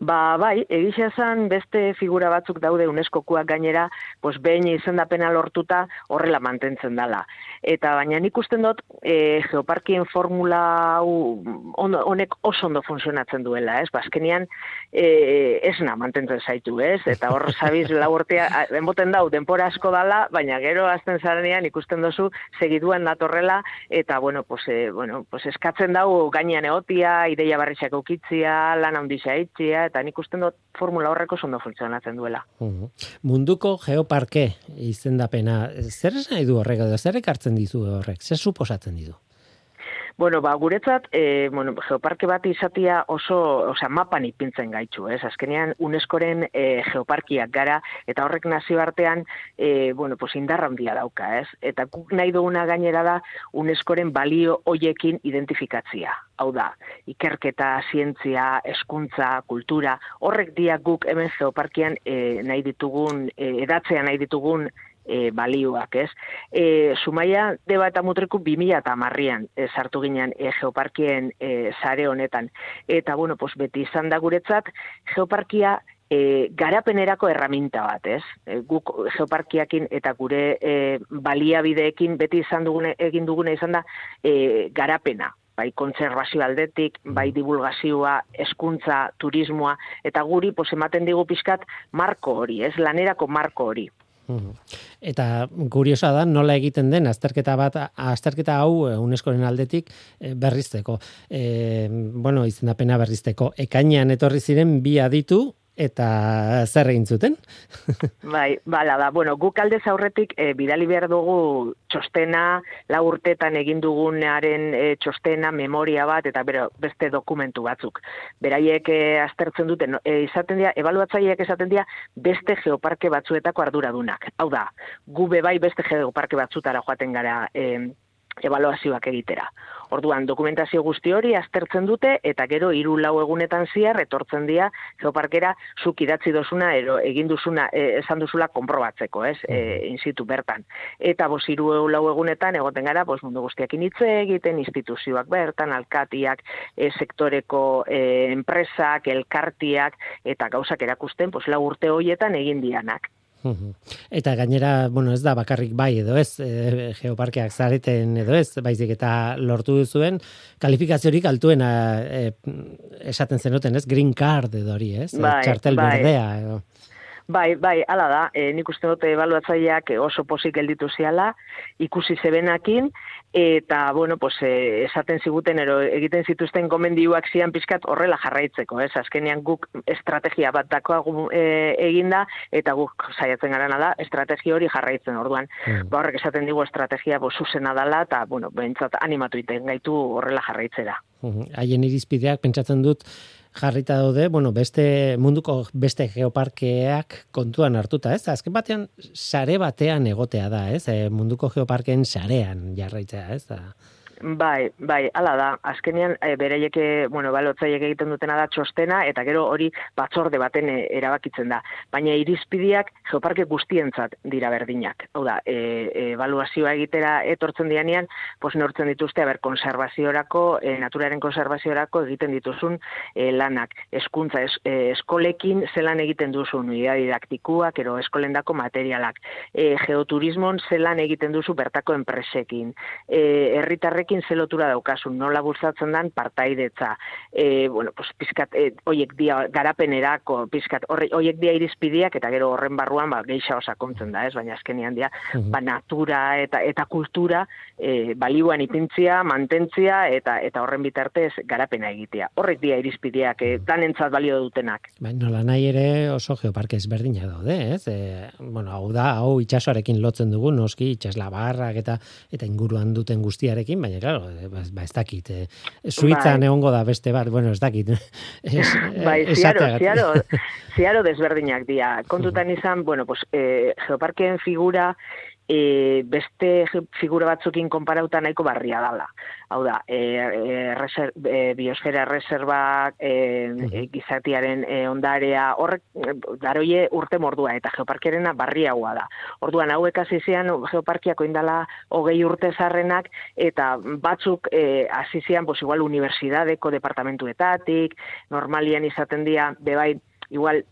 Ba, bai, egisa esan beste figura batzuk daude UNESCOkoak gainera, pues behin izendapena lortuta horrela mantentzen dala. Eta baina nik usten dut e, geoparkien formula honek oso ondo funtzionatzen duela, ez? Bazkenian ba, e, esna mantentzen zaitu, ez? Eta hor zabiz laurtea, denboten dau, denpora asko dala, baina gero azten zarenean ikusten dozu segiduen datorrela, eta bueno, pues, e, bueno, pues eskatzen dau gainean egotia, ideia barritxak ukitzia, lan handisa eta nik usten dut formula horreko ondo funtzionatzen duela. Munduko geoparke izendapena, zer esan nahi du horrek edo zer ekartzen dizu horrek, zer suposatzen dizu? Bueno, ba, guretzat, e, bueno, geoparke bat izatia oso, osea, mapan ipintzen gaitxu, ez? Azkenean, UNESCOren e, geoparkiak gara, eta horrek nazio artean, e, bueno, pues indarra handia dauka, ez? Eta guk nahi duguna gainera da, UNESCOren balio hoiekin identifikatzia. Hau da, ikerketa, zientzia, eskuntza, kultura, horrek dia guk hemen geoparkian e, nahi ditugun, e, edatzea nahi ditugun e, balioak, ez? E, Zumaia deba eta mutreku 2000 eta marrian e, sartu ginen e, geoparkien e, sare honetan. Eta, bueno, pues, beti izan da guretzat, geoparkia e, garapenerako erraminta bat, ez? E, guk geoparkiakin eta gure e, baliabideekin beti izan dugune, egin dugune izan da e, garapena, bai kontserbazio aldetik, bai divulgazioa, eskuntza, turismoa, eta guri pos, ematen digu pizkat marko hori, ez lanerako marko hori. Eta kuriosa da nola egiten den azterketa bat azterketa hau eh, UNESCOren aldetik eh, berrizteko. E, bueno, izendapena berrizteko. Ekainean etorri ziren bi aditu eta zer egin zuten? bai, bala da. Bueno, guk aldez aurretik e, bidali behar dugu txostena, la urtetan egin dugunaren e, txostena, memoria bat, eta bero, beste dokumentu batzuk. Beraiek e, aztertzen duten, e, izaten dira, ebaluatzaileak esaten dira, beste geoparke batzuetako arduradunak. Hau da, gu bai beste geoparke batzutara joaten gara e, evaluazioak egitera. Orduan, dokumentazio guzti hori aztertzen dute, eta gero hiru lau egunetan ziar, etortzen dira, geoparkera, zuk idatzi dozuna, ero, egin duzuna, e, esan duzula, konprobatzeko, ez, e, inzitu bertan. Eta bos hiru lau egunetan, egoten gara, bos mundu guztiak initze egiten, instituzioak bertan, alkatiak, e, sektoreko e, enpresak, elkartiak, eta gauzak erakusten, bos lau urte hoietan egin dianak. Eta gainera, bueno, ez da bakarrik bai edo ez, e, geoparkeak zareten edo ez, baizik eta lortu duzuen, kalifikaziorik altuena e, esaten zenuten, ez, green card edo hori, ez, bai, txartel bai. berdea edo. Bai, bai, ala da, e, nik uste dute ebaluatzaileak oso posik gelditu ziala, ikusi zebenakin, eta, bueno, pues, e, esaten ziguten, ero, egiten zituzten gomendioak zian pizkat horrela jarraitzeko, ez? Azkenean guk estrategia bat dakoa e, eginda, eta guk saiatzen garana da, estrategia hori jarraitzen, orduan, mm. ba horrek esaten digu estrategia bo zuzena dala, eta, bueno, behintzat animatu iten gaitu horrela jarraitzera. Haien irizpideak, pentsatzen dut, jarrita daude, bueno, beste munduko beste geoparkeak kontuan hartuta, ez? Azken batean sare batean egotea da, ez? E, munduko geoparken sarean jarraitzea, ez? Da. Bai, bai, ala da. Azkenean e, beraieke, bueno, balotzaiek egiten dutena da txostena eta gero hori batzorde baten e, erabakitzen da. Baina irizpidiak geoparke guztientzat dira berdinak. Hau da, e, evaluazioa egitera etortzen dianean, pues nortzen dituzte aber konservaziorako, e, naturaren konservaziorako egiten dituzun e, lanak. Hezkuntza es, e, eskolekin zelan egiten duzun unidad didaktikuak, ero eskolendako materialak. E, geoturismon zelan egiten duzu bertako enpresekin. E, herritarrekin ze lotura daukasun, nola bultzatzen dan partaidetza. E, bueno, pues, pizkat, e, oiek dia garapenerako, pizkat, horre, oiek dia irizpidiak, eta gero horren barruan, ba, geixa osakontzen da, ez, baina azkenian dia, mhm. ba, natura eta eta kultura e, balioan ipintzia, mantentzia, eta eta horren bitartez garapena egitea. Horrek dia irizpidiak, e, danentzat balio dutenak. Ba, nola nahi ere oso geoparke ezberdina daude, ez? E, bueno, hau da, hau itxasoarekin lotzen dugu, noski, itxaslabarrak eta eta inguruan duten guztiarekin, baina claro, eh, ba, ba ez dakit. Eh, Suitzan bai. egongo da beste bat, bueno, ez dakit. Es, bai, ziaro, ziaro, ziaro desberdinak dia. Kontutan izan, bueno, pues, eh, geoparkeen figura e, beste figura batzukin konparauta nahiko barria dala. Hau da, e, e, reser, e, biosfera reserva e, e, gizatiaren e, ondarea, horrek, daroie urte mordua, eta geoparkiarena barriagoa da. Orduan, hauek azizian geoparkiako indala hogei urte zarrenak, eta batzuk e, azizian, pues, igual, universidadeko departamentuetatik, normalian izaten dia, bebai, igual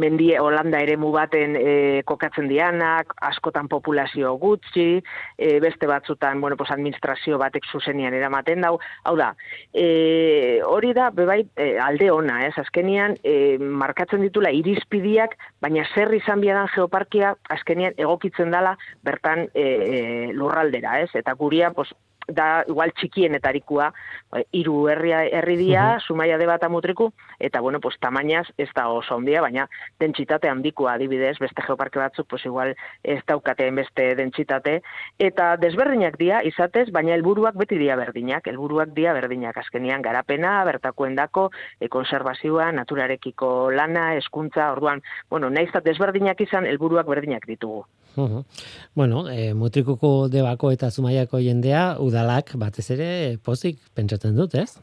mendie Holanda eremu baten e, kokatzen dianak, askotan populazio gutxi, e, beste batzutan, bueno, pues administrazio batek zuzenian eramaten dau. Hau da, e, hori da, bebai, e, alde ona, ez, azkenian, e, markatzen ditula irizpidiak, baina zer izan biadan geoparkia, azkenian egokitzen dala bertan e, e, lurraldera, ez, eta guria, pues, da igual txikienetarikua, bai, hiru herria herri dia, Zumaia de bat amutriku, eta bueno, pues tamainaz ez da oso ondia, baina dentsitate handikoa adibidez, beste geoparke batzuk, pues igual ez daukateen beste dentsitate, eta desberdinak dia, izatez, baina helburuak beti dia berdinak, helburuak dia berdinak, azkenian garapena, bertakoendako, e, konservazioa, naturarekiko lana, eskuntza, orduan, bueno, naizta desberdinak izan, helburuak berdinak ditugu. Uh Bueno, e, mutrikuko debako eta zumaiako jendea, udalak batez ere pozik pentsatzen dut, ez?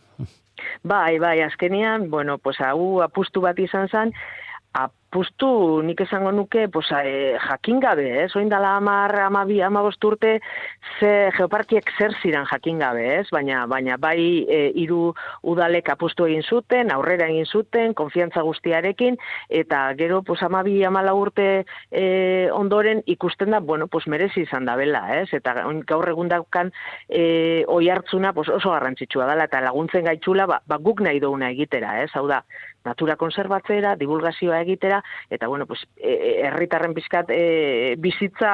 Bai, bai, azkenian, bueno, pues hau apustu bat izan zen, apustu nik esango nuke pues, e, jakin gabe, ez? Oin dala amar, amabi, amabost urte, ze geoparkiek zer ziren jakin gabe, ez? Baina, baina bai e, iru udalek apustu egin zuten, aurrera egin zuten, konfiantza guztiarekin, eta gero pues, amabi, amala urte e, ondoren ikusten da, bueno, pues, merezi izan da bela, ez? Eta gaur egun daukan e, oi hartzuna pues, oso garrantzitsua dela, eta laguntzen gaitzula, ba, ba guk nahi duguna egitera, ez? Hau da, natura konservatzera, divulgazioa egitera, eta bueno, pues, e, e, herritarren pizkat e, bizitza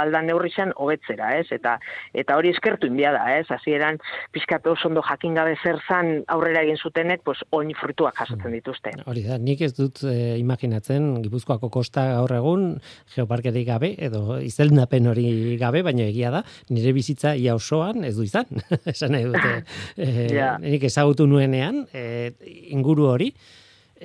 aldan neurrixan hobetzera, ez? Eta eta hori eskertu inbia da, ez? Hasieran pizkat oso ondo jakin gabe zer zan aurrera egin zutenek, pues oin fruituak jasotzen dituzte. Hori da, nik ez dut e, imaginatzen Gipuzkoako kosta gaur egun geoparkerik gabe edo izelnapen hori gabe, baina egia da, nire bizitza ia osoan ez du izan. Esan nahi dute. E, yeah. Nik ezagutu nuenean, e, inguru hori,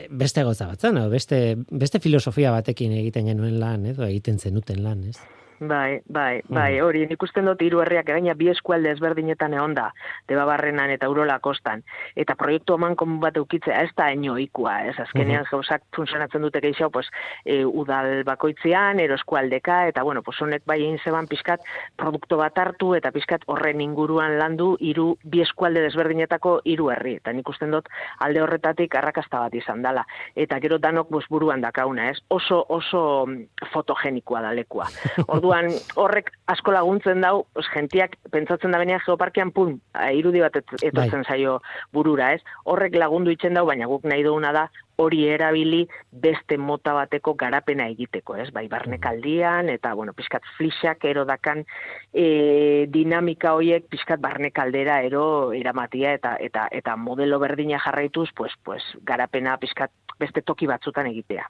beste goza batzen, beste, beste filosofia batekin egiten genuen lan, edo egiten zenuten lan, ez? Bai, bai, bai, mm. hori, nik usten dut hiru herriak egaina bi eskualde ezberdinetan egon da, debabarrenan eta urola kostan, eta proiektu oman komun bat eukitzea ez da enoikua, ez, azkenean mm -hmm. funtzionatzen dute gehiago, pues, e, udal bakoitzean, ero eskualdeka, eta bueno, pues, honek bai egin zeban pizkat produktu bat hartu, eta pizkat horren inguruan landu hiru bi eskualde desberdinetako hiru herri, eta nik usten dut alde horretatik arrakasta bat izan dela, eta gero danok bus buruan dakauna, ez, oso, oso fotogenikoa da lekua. Ordu Orduan horrek asko laguntzen dau, os gentiak pentsatzen da benia geoparkean pun, irudi bat etortzen bai. zaio burura, ez? Horrek lagundu itzen dau, baina guk nahi duguna da hori erabili beste mota bateko garapena egiteko, ez? Bai, barnekaldian eta bueno, pizkat flixak ero dakan e, dinamika hoiek pizkat barnekaldera ero eramatia eta eta eta modelo berdina jarraituz, pues pues garapena pizkat beste toki batzutan egitea.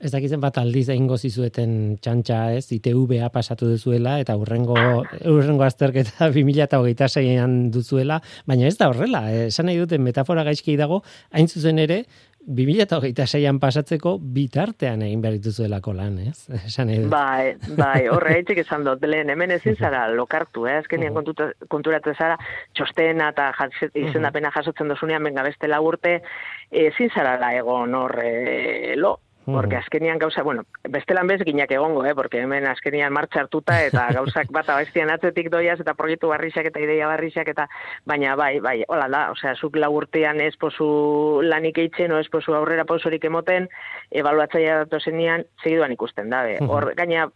Ez dakizen bat aldiz egingo zizueten txantxa ez, ITV-a pasatu duzuela, eta urrengo, urrengo azterketa 2026an duzuela, baina ez da horrela, esan nahi duten metafora gaizki dago, hain zuzen ere, 2026an pasatzeko bitartean egin behar dituzuelako lan, ez? Esan nahi dut. Bai, bai, horre esan dut, lehen hemen ezin zara lokartu, eh? Ezkenien konturatu zara, txostena eta izendapena jasotzen dozunean, benga beste lagurte, ezin zara la egon horre lo, Porque azkenian gauza, bueno, bestelan bez ginak egongo, eh? porque hemen azkenian martxa hartuta eta gauzak bat abestian atzetik doiaz eta proiektu barrixak eta ideia barrixak eta baina bai, bai, hola da, osea, zuk lagurtean ez pozu lanik eitzen o ez pozu aurrera pozorik emoten, evaluatzaia datozenean segiduan ikusten da, hor, gaina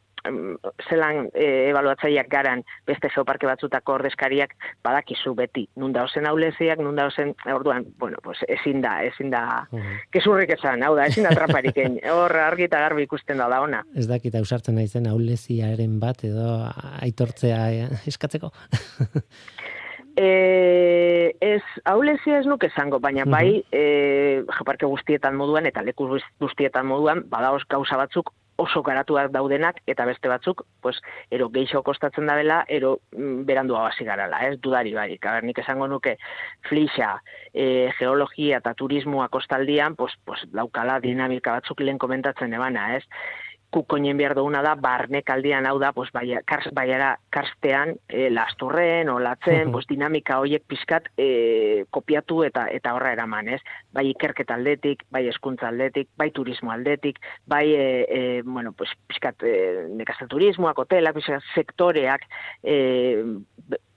zelan e, ebaluatzaileak garan beste geoparke batzutako ordezkariak badakizu beti nunda ozen auleziak nunda ozen orduan bueno pues ezin da ezin da kesurrik esan hau da ezin da traparik hor argi eta garbi ikusten da da ona. Ez dakit ausartzen naizen auleziaren bat edo aitortzea eh, eskatzeko? E, ez, haulezia ez nuke esango, baina bai, e, jeparke guztietan moduan, eta leku guztietan moduan, badaoz gauza batzuk oso garatuak daudenak eta beste batzuk, pues, ero geixo kostatzen da bela, ero mm, berandu hasi garala, ez dudari bai. Nik esango nuke flixa, e, geologia eta turismoa kostaldian, pues, pues, laukala dinamika batzuk lehen komentatzen ebana, ez? Kukoinen behar duguna da, barnek aldian hau da, pues, bai, kars, baiara karstean, e, lasturren, olatzen, pues, dinamika horiek pizkat e, kopiatu eta eta horra eraman, ez? Bai ikerketa aldetik, bai eskuntza aldetik, bai turismo aldetik, bai, e, e, bueno, pues, pizkat e, nekazte turismoak, hotelak, pizkat sektoreak, e,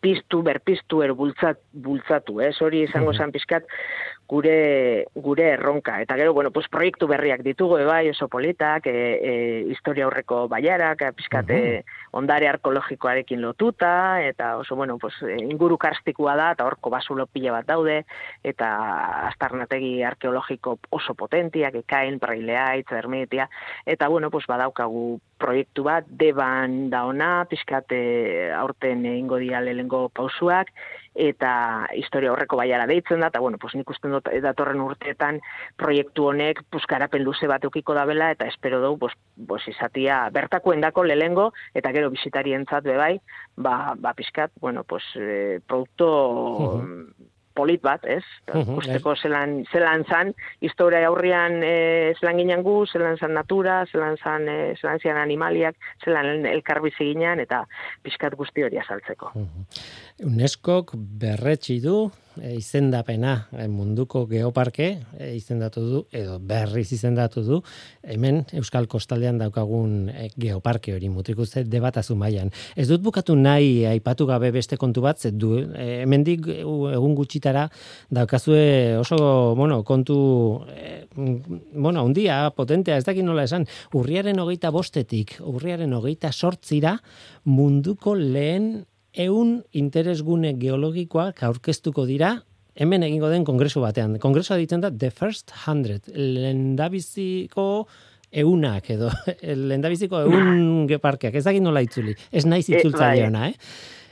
piztu, berpiztu, er bultzat, bultzatu, ez? Hori izango zen pizkat gure gure erronka. Eta gero bueno pues proiektu berriak ditugu bai oso politak e, e, historia aurreko baiarak pizkate ondare arkeologikoarekin lotuta eta oso bueno pues inguru karstikoa da eta horko basulo pila bat daude eta astarnategi arkeologiko oso potentiak ekain prailea itzermitia eta bueno pues badaukagu proiektu bat deban da ona pizkate aurten eingo dia lelengo pausuak eta historia horreko baiara deitzen da, eta bueno, pues nik usten dut datorren urteetan proiektu honek puskarapen luze bat eukiko dabela, eta espero dugu, pues, pues izatia bertakoen dako lehengo, eta gero bisitarien zat bai, ba, ba pizkat, bueno, pues, eh, produkto polit bat, ez? Usteko zelan, zelan zan, historia aurrian e, zelan ginen gu, zelan zan natura, zelan zan, e, zelan zian animaliak, zelan elkarbizi ginen, eta pixkat guzti hori azaltzeko. UNESCO berretsi du, e, izendapena e, munduko geoparke e, izendatu du edo berriz izendatu du hemen Euskal Kostaldean daukagun geoparke hori mutrikuste debatazu mailan. Ez dut bukatu nahi aipatu gabe beste kontu bat ze du hemendik egun gutxitara daukazue oso bueno, kontu bueno, un día potentea, ez dakit nola esan, urriaren hogeita bostetik, urriaren hogeita sortzira munduko lehen eun interesgune geologikoak aurkeztuko dira hemen egingo den kongresu batean. Kongresua ditzen da The First Hundred, lendabiziko eunak edo lendabiziko eun geparkeak, ez nola itzuli, ez naiz eh, itzultzaile bai. eh?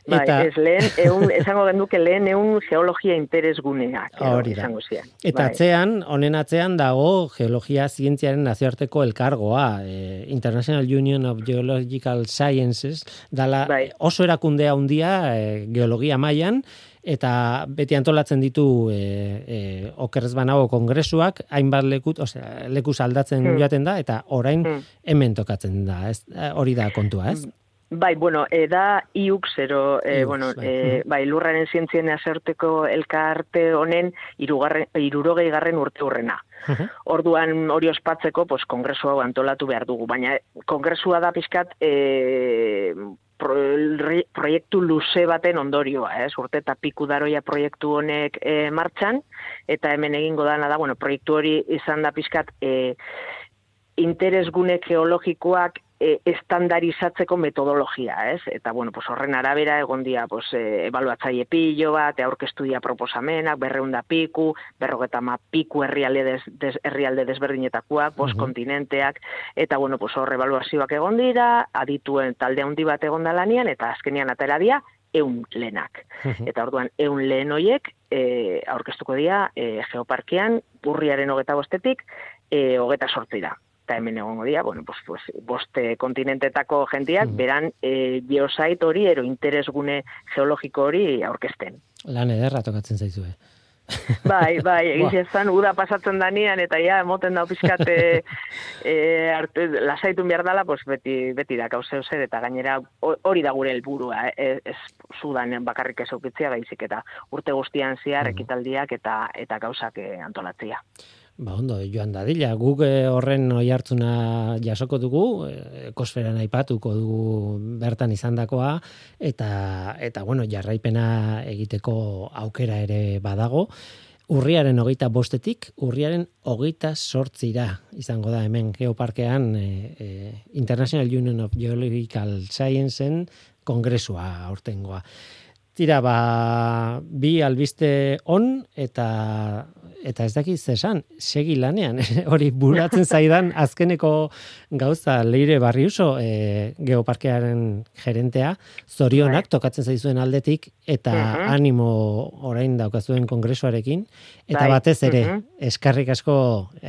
Bai, eta... ez lehen, eun, esango genduke lehen eun geologia interesguneak. Hori da. Eta bai. atzean, honen atzean dago geologia zientziaren nazioarteko elkargoa, eh, International Union of Geological Sciences, dala bai. oso erakundea handia eh, geologia mailan eta beti antolatzen ditu e, e, okerrez banago kongresuak, hainbat lekut, osea, leku saldatzen hmm. joaten da, eta orain hmm. hemen tokatzen da, ez? hori da kontua, ez? Bai, bueno, e, da iuk zero, e, bueno, bai. E, bai, lurraren zientzien aserteko elkarte honen irurogei garren urte hurrena. Orduan hori ospatzeko, pues, kongresu hau antolatu behar dugu, baina kongresua da pizkat e, proiektu luze baten ondorioa, ez? Urte eta piku daroia proiektu honek e, martxan, eta hemen egingo dana da, bueno, proiektu hori izan da pizkat e, interesgune geologikoak e, estandarizatzeko metodologia, ez? Eta, bueno, pues horren arabera, egon dia, pues, e, evaluatzaile pillo bat, aurkeztu dia proposamenak, berreunda piku, berrogeta ma piku herrialde, des, des, herrialde desberdinetakoak, bos kontinenteak, eta, bueno, pues horre evaluazioak egon dira, adituen talde handi bat egon da lanian, eta azkenian atera dia, eun lehenak. Eta orduan, eun lehen hoiek, e, aurkeztuko dira, e, geoparkean, burriaren hogeta bostetik, e, hogeta sortzira eta hemen egongo dira, bueno, pues, pues, boste kontinentetako jentiak, mm. beran e, geosait hori, ero interesgune geologiko hori aurkezten. Lan ederra tokatzen zaizue. bai, bai, egiz ezan, uda pasatzen danian, eta ja, emoten da pizkate e, arte, lasaitun behar dala, pues beti, beti da, kauzeo zer, eta gainera hori da gure helburua, eh? ez, sudan bakarrik ez baizik, eta urte guztian ziar, mm. ekitaldiak eta, eta gauzak eh, antolatzia. Ba, ondo, joan dadila, guk eh, horren oi hartzuna jasoko dugu, eh, ekosferan aipatuko dugu bertan izandakoa eta, eta bueno, jarraipena egiteko aukera ere badago. Urriaren hogeita bostetik, urriaren hogeita sortzira izango da hemen geoparkean e, International Union of Geological Scienceen kongresua aurtengoa. Tira, ba, bi albiste on eta eta ez dakiz esan, segi lanean, hori buratzen zaidan azkeneko gauza leire barriuso e, geoparkearen gerentea, zorionak bai. tokatzen zaizuen aldetik eta mhm. animo orain daukazuen kongresuarekin, eta bai. batez ere, uh eskarrik asko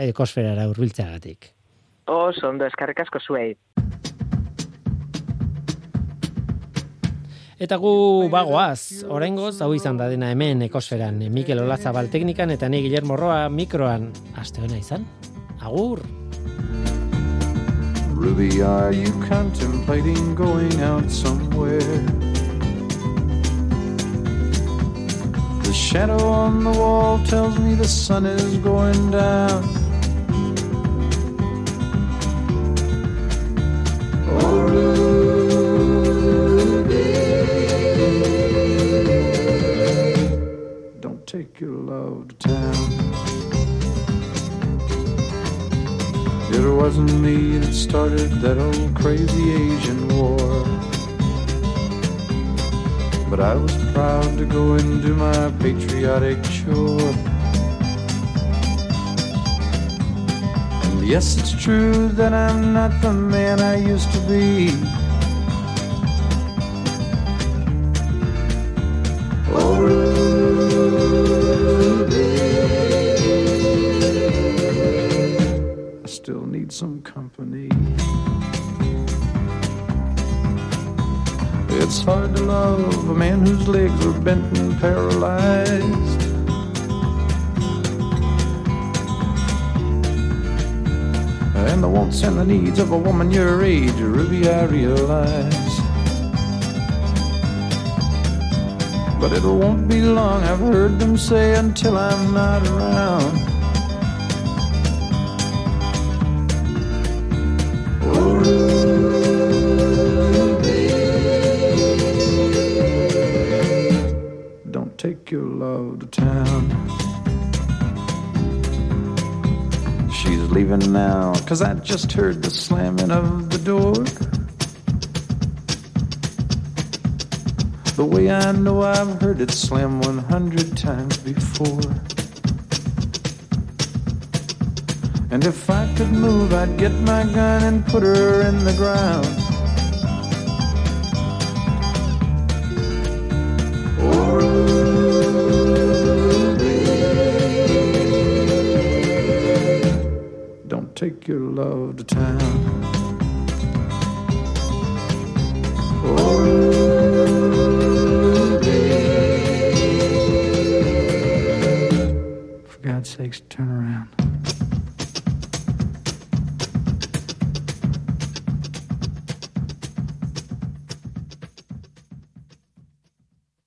ekosferara urbiltzeagatik. Oso, ondo, eskarrik asko zuei. Eta gu bagoaz, oraingoz hau izan da dena hemen ekosferan, Mikel Olazabal teknikan eta ni Guillermo Roa mikroan. Aste hona izan. Agur! Ruby, are you contemplating going out somewhere? The shadow on the wall tells me the sun is going down. It wasn't me that started that old crazy Asian war. But I was proud to go and do my patriotic chore. And yes, it's true that I'm not the man I used to be. Some company. It's hard to love a man whose legs are bent and paralyzed. And the wants and the needs of a woman your age, Ruby, I realize. But it won't be long, I've heard them say, until I'm not around. Cause I just heard the slamming of the door. The way I know I've heard it slam 100 times before. And if I could move, I'd get my gun and put her in the ground. loved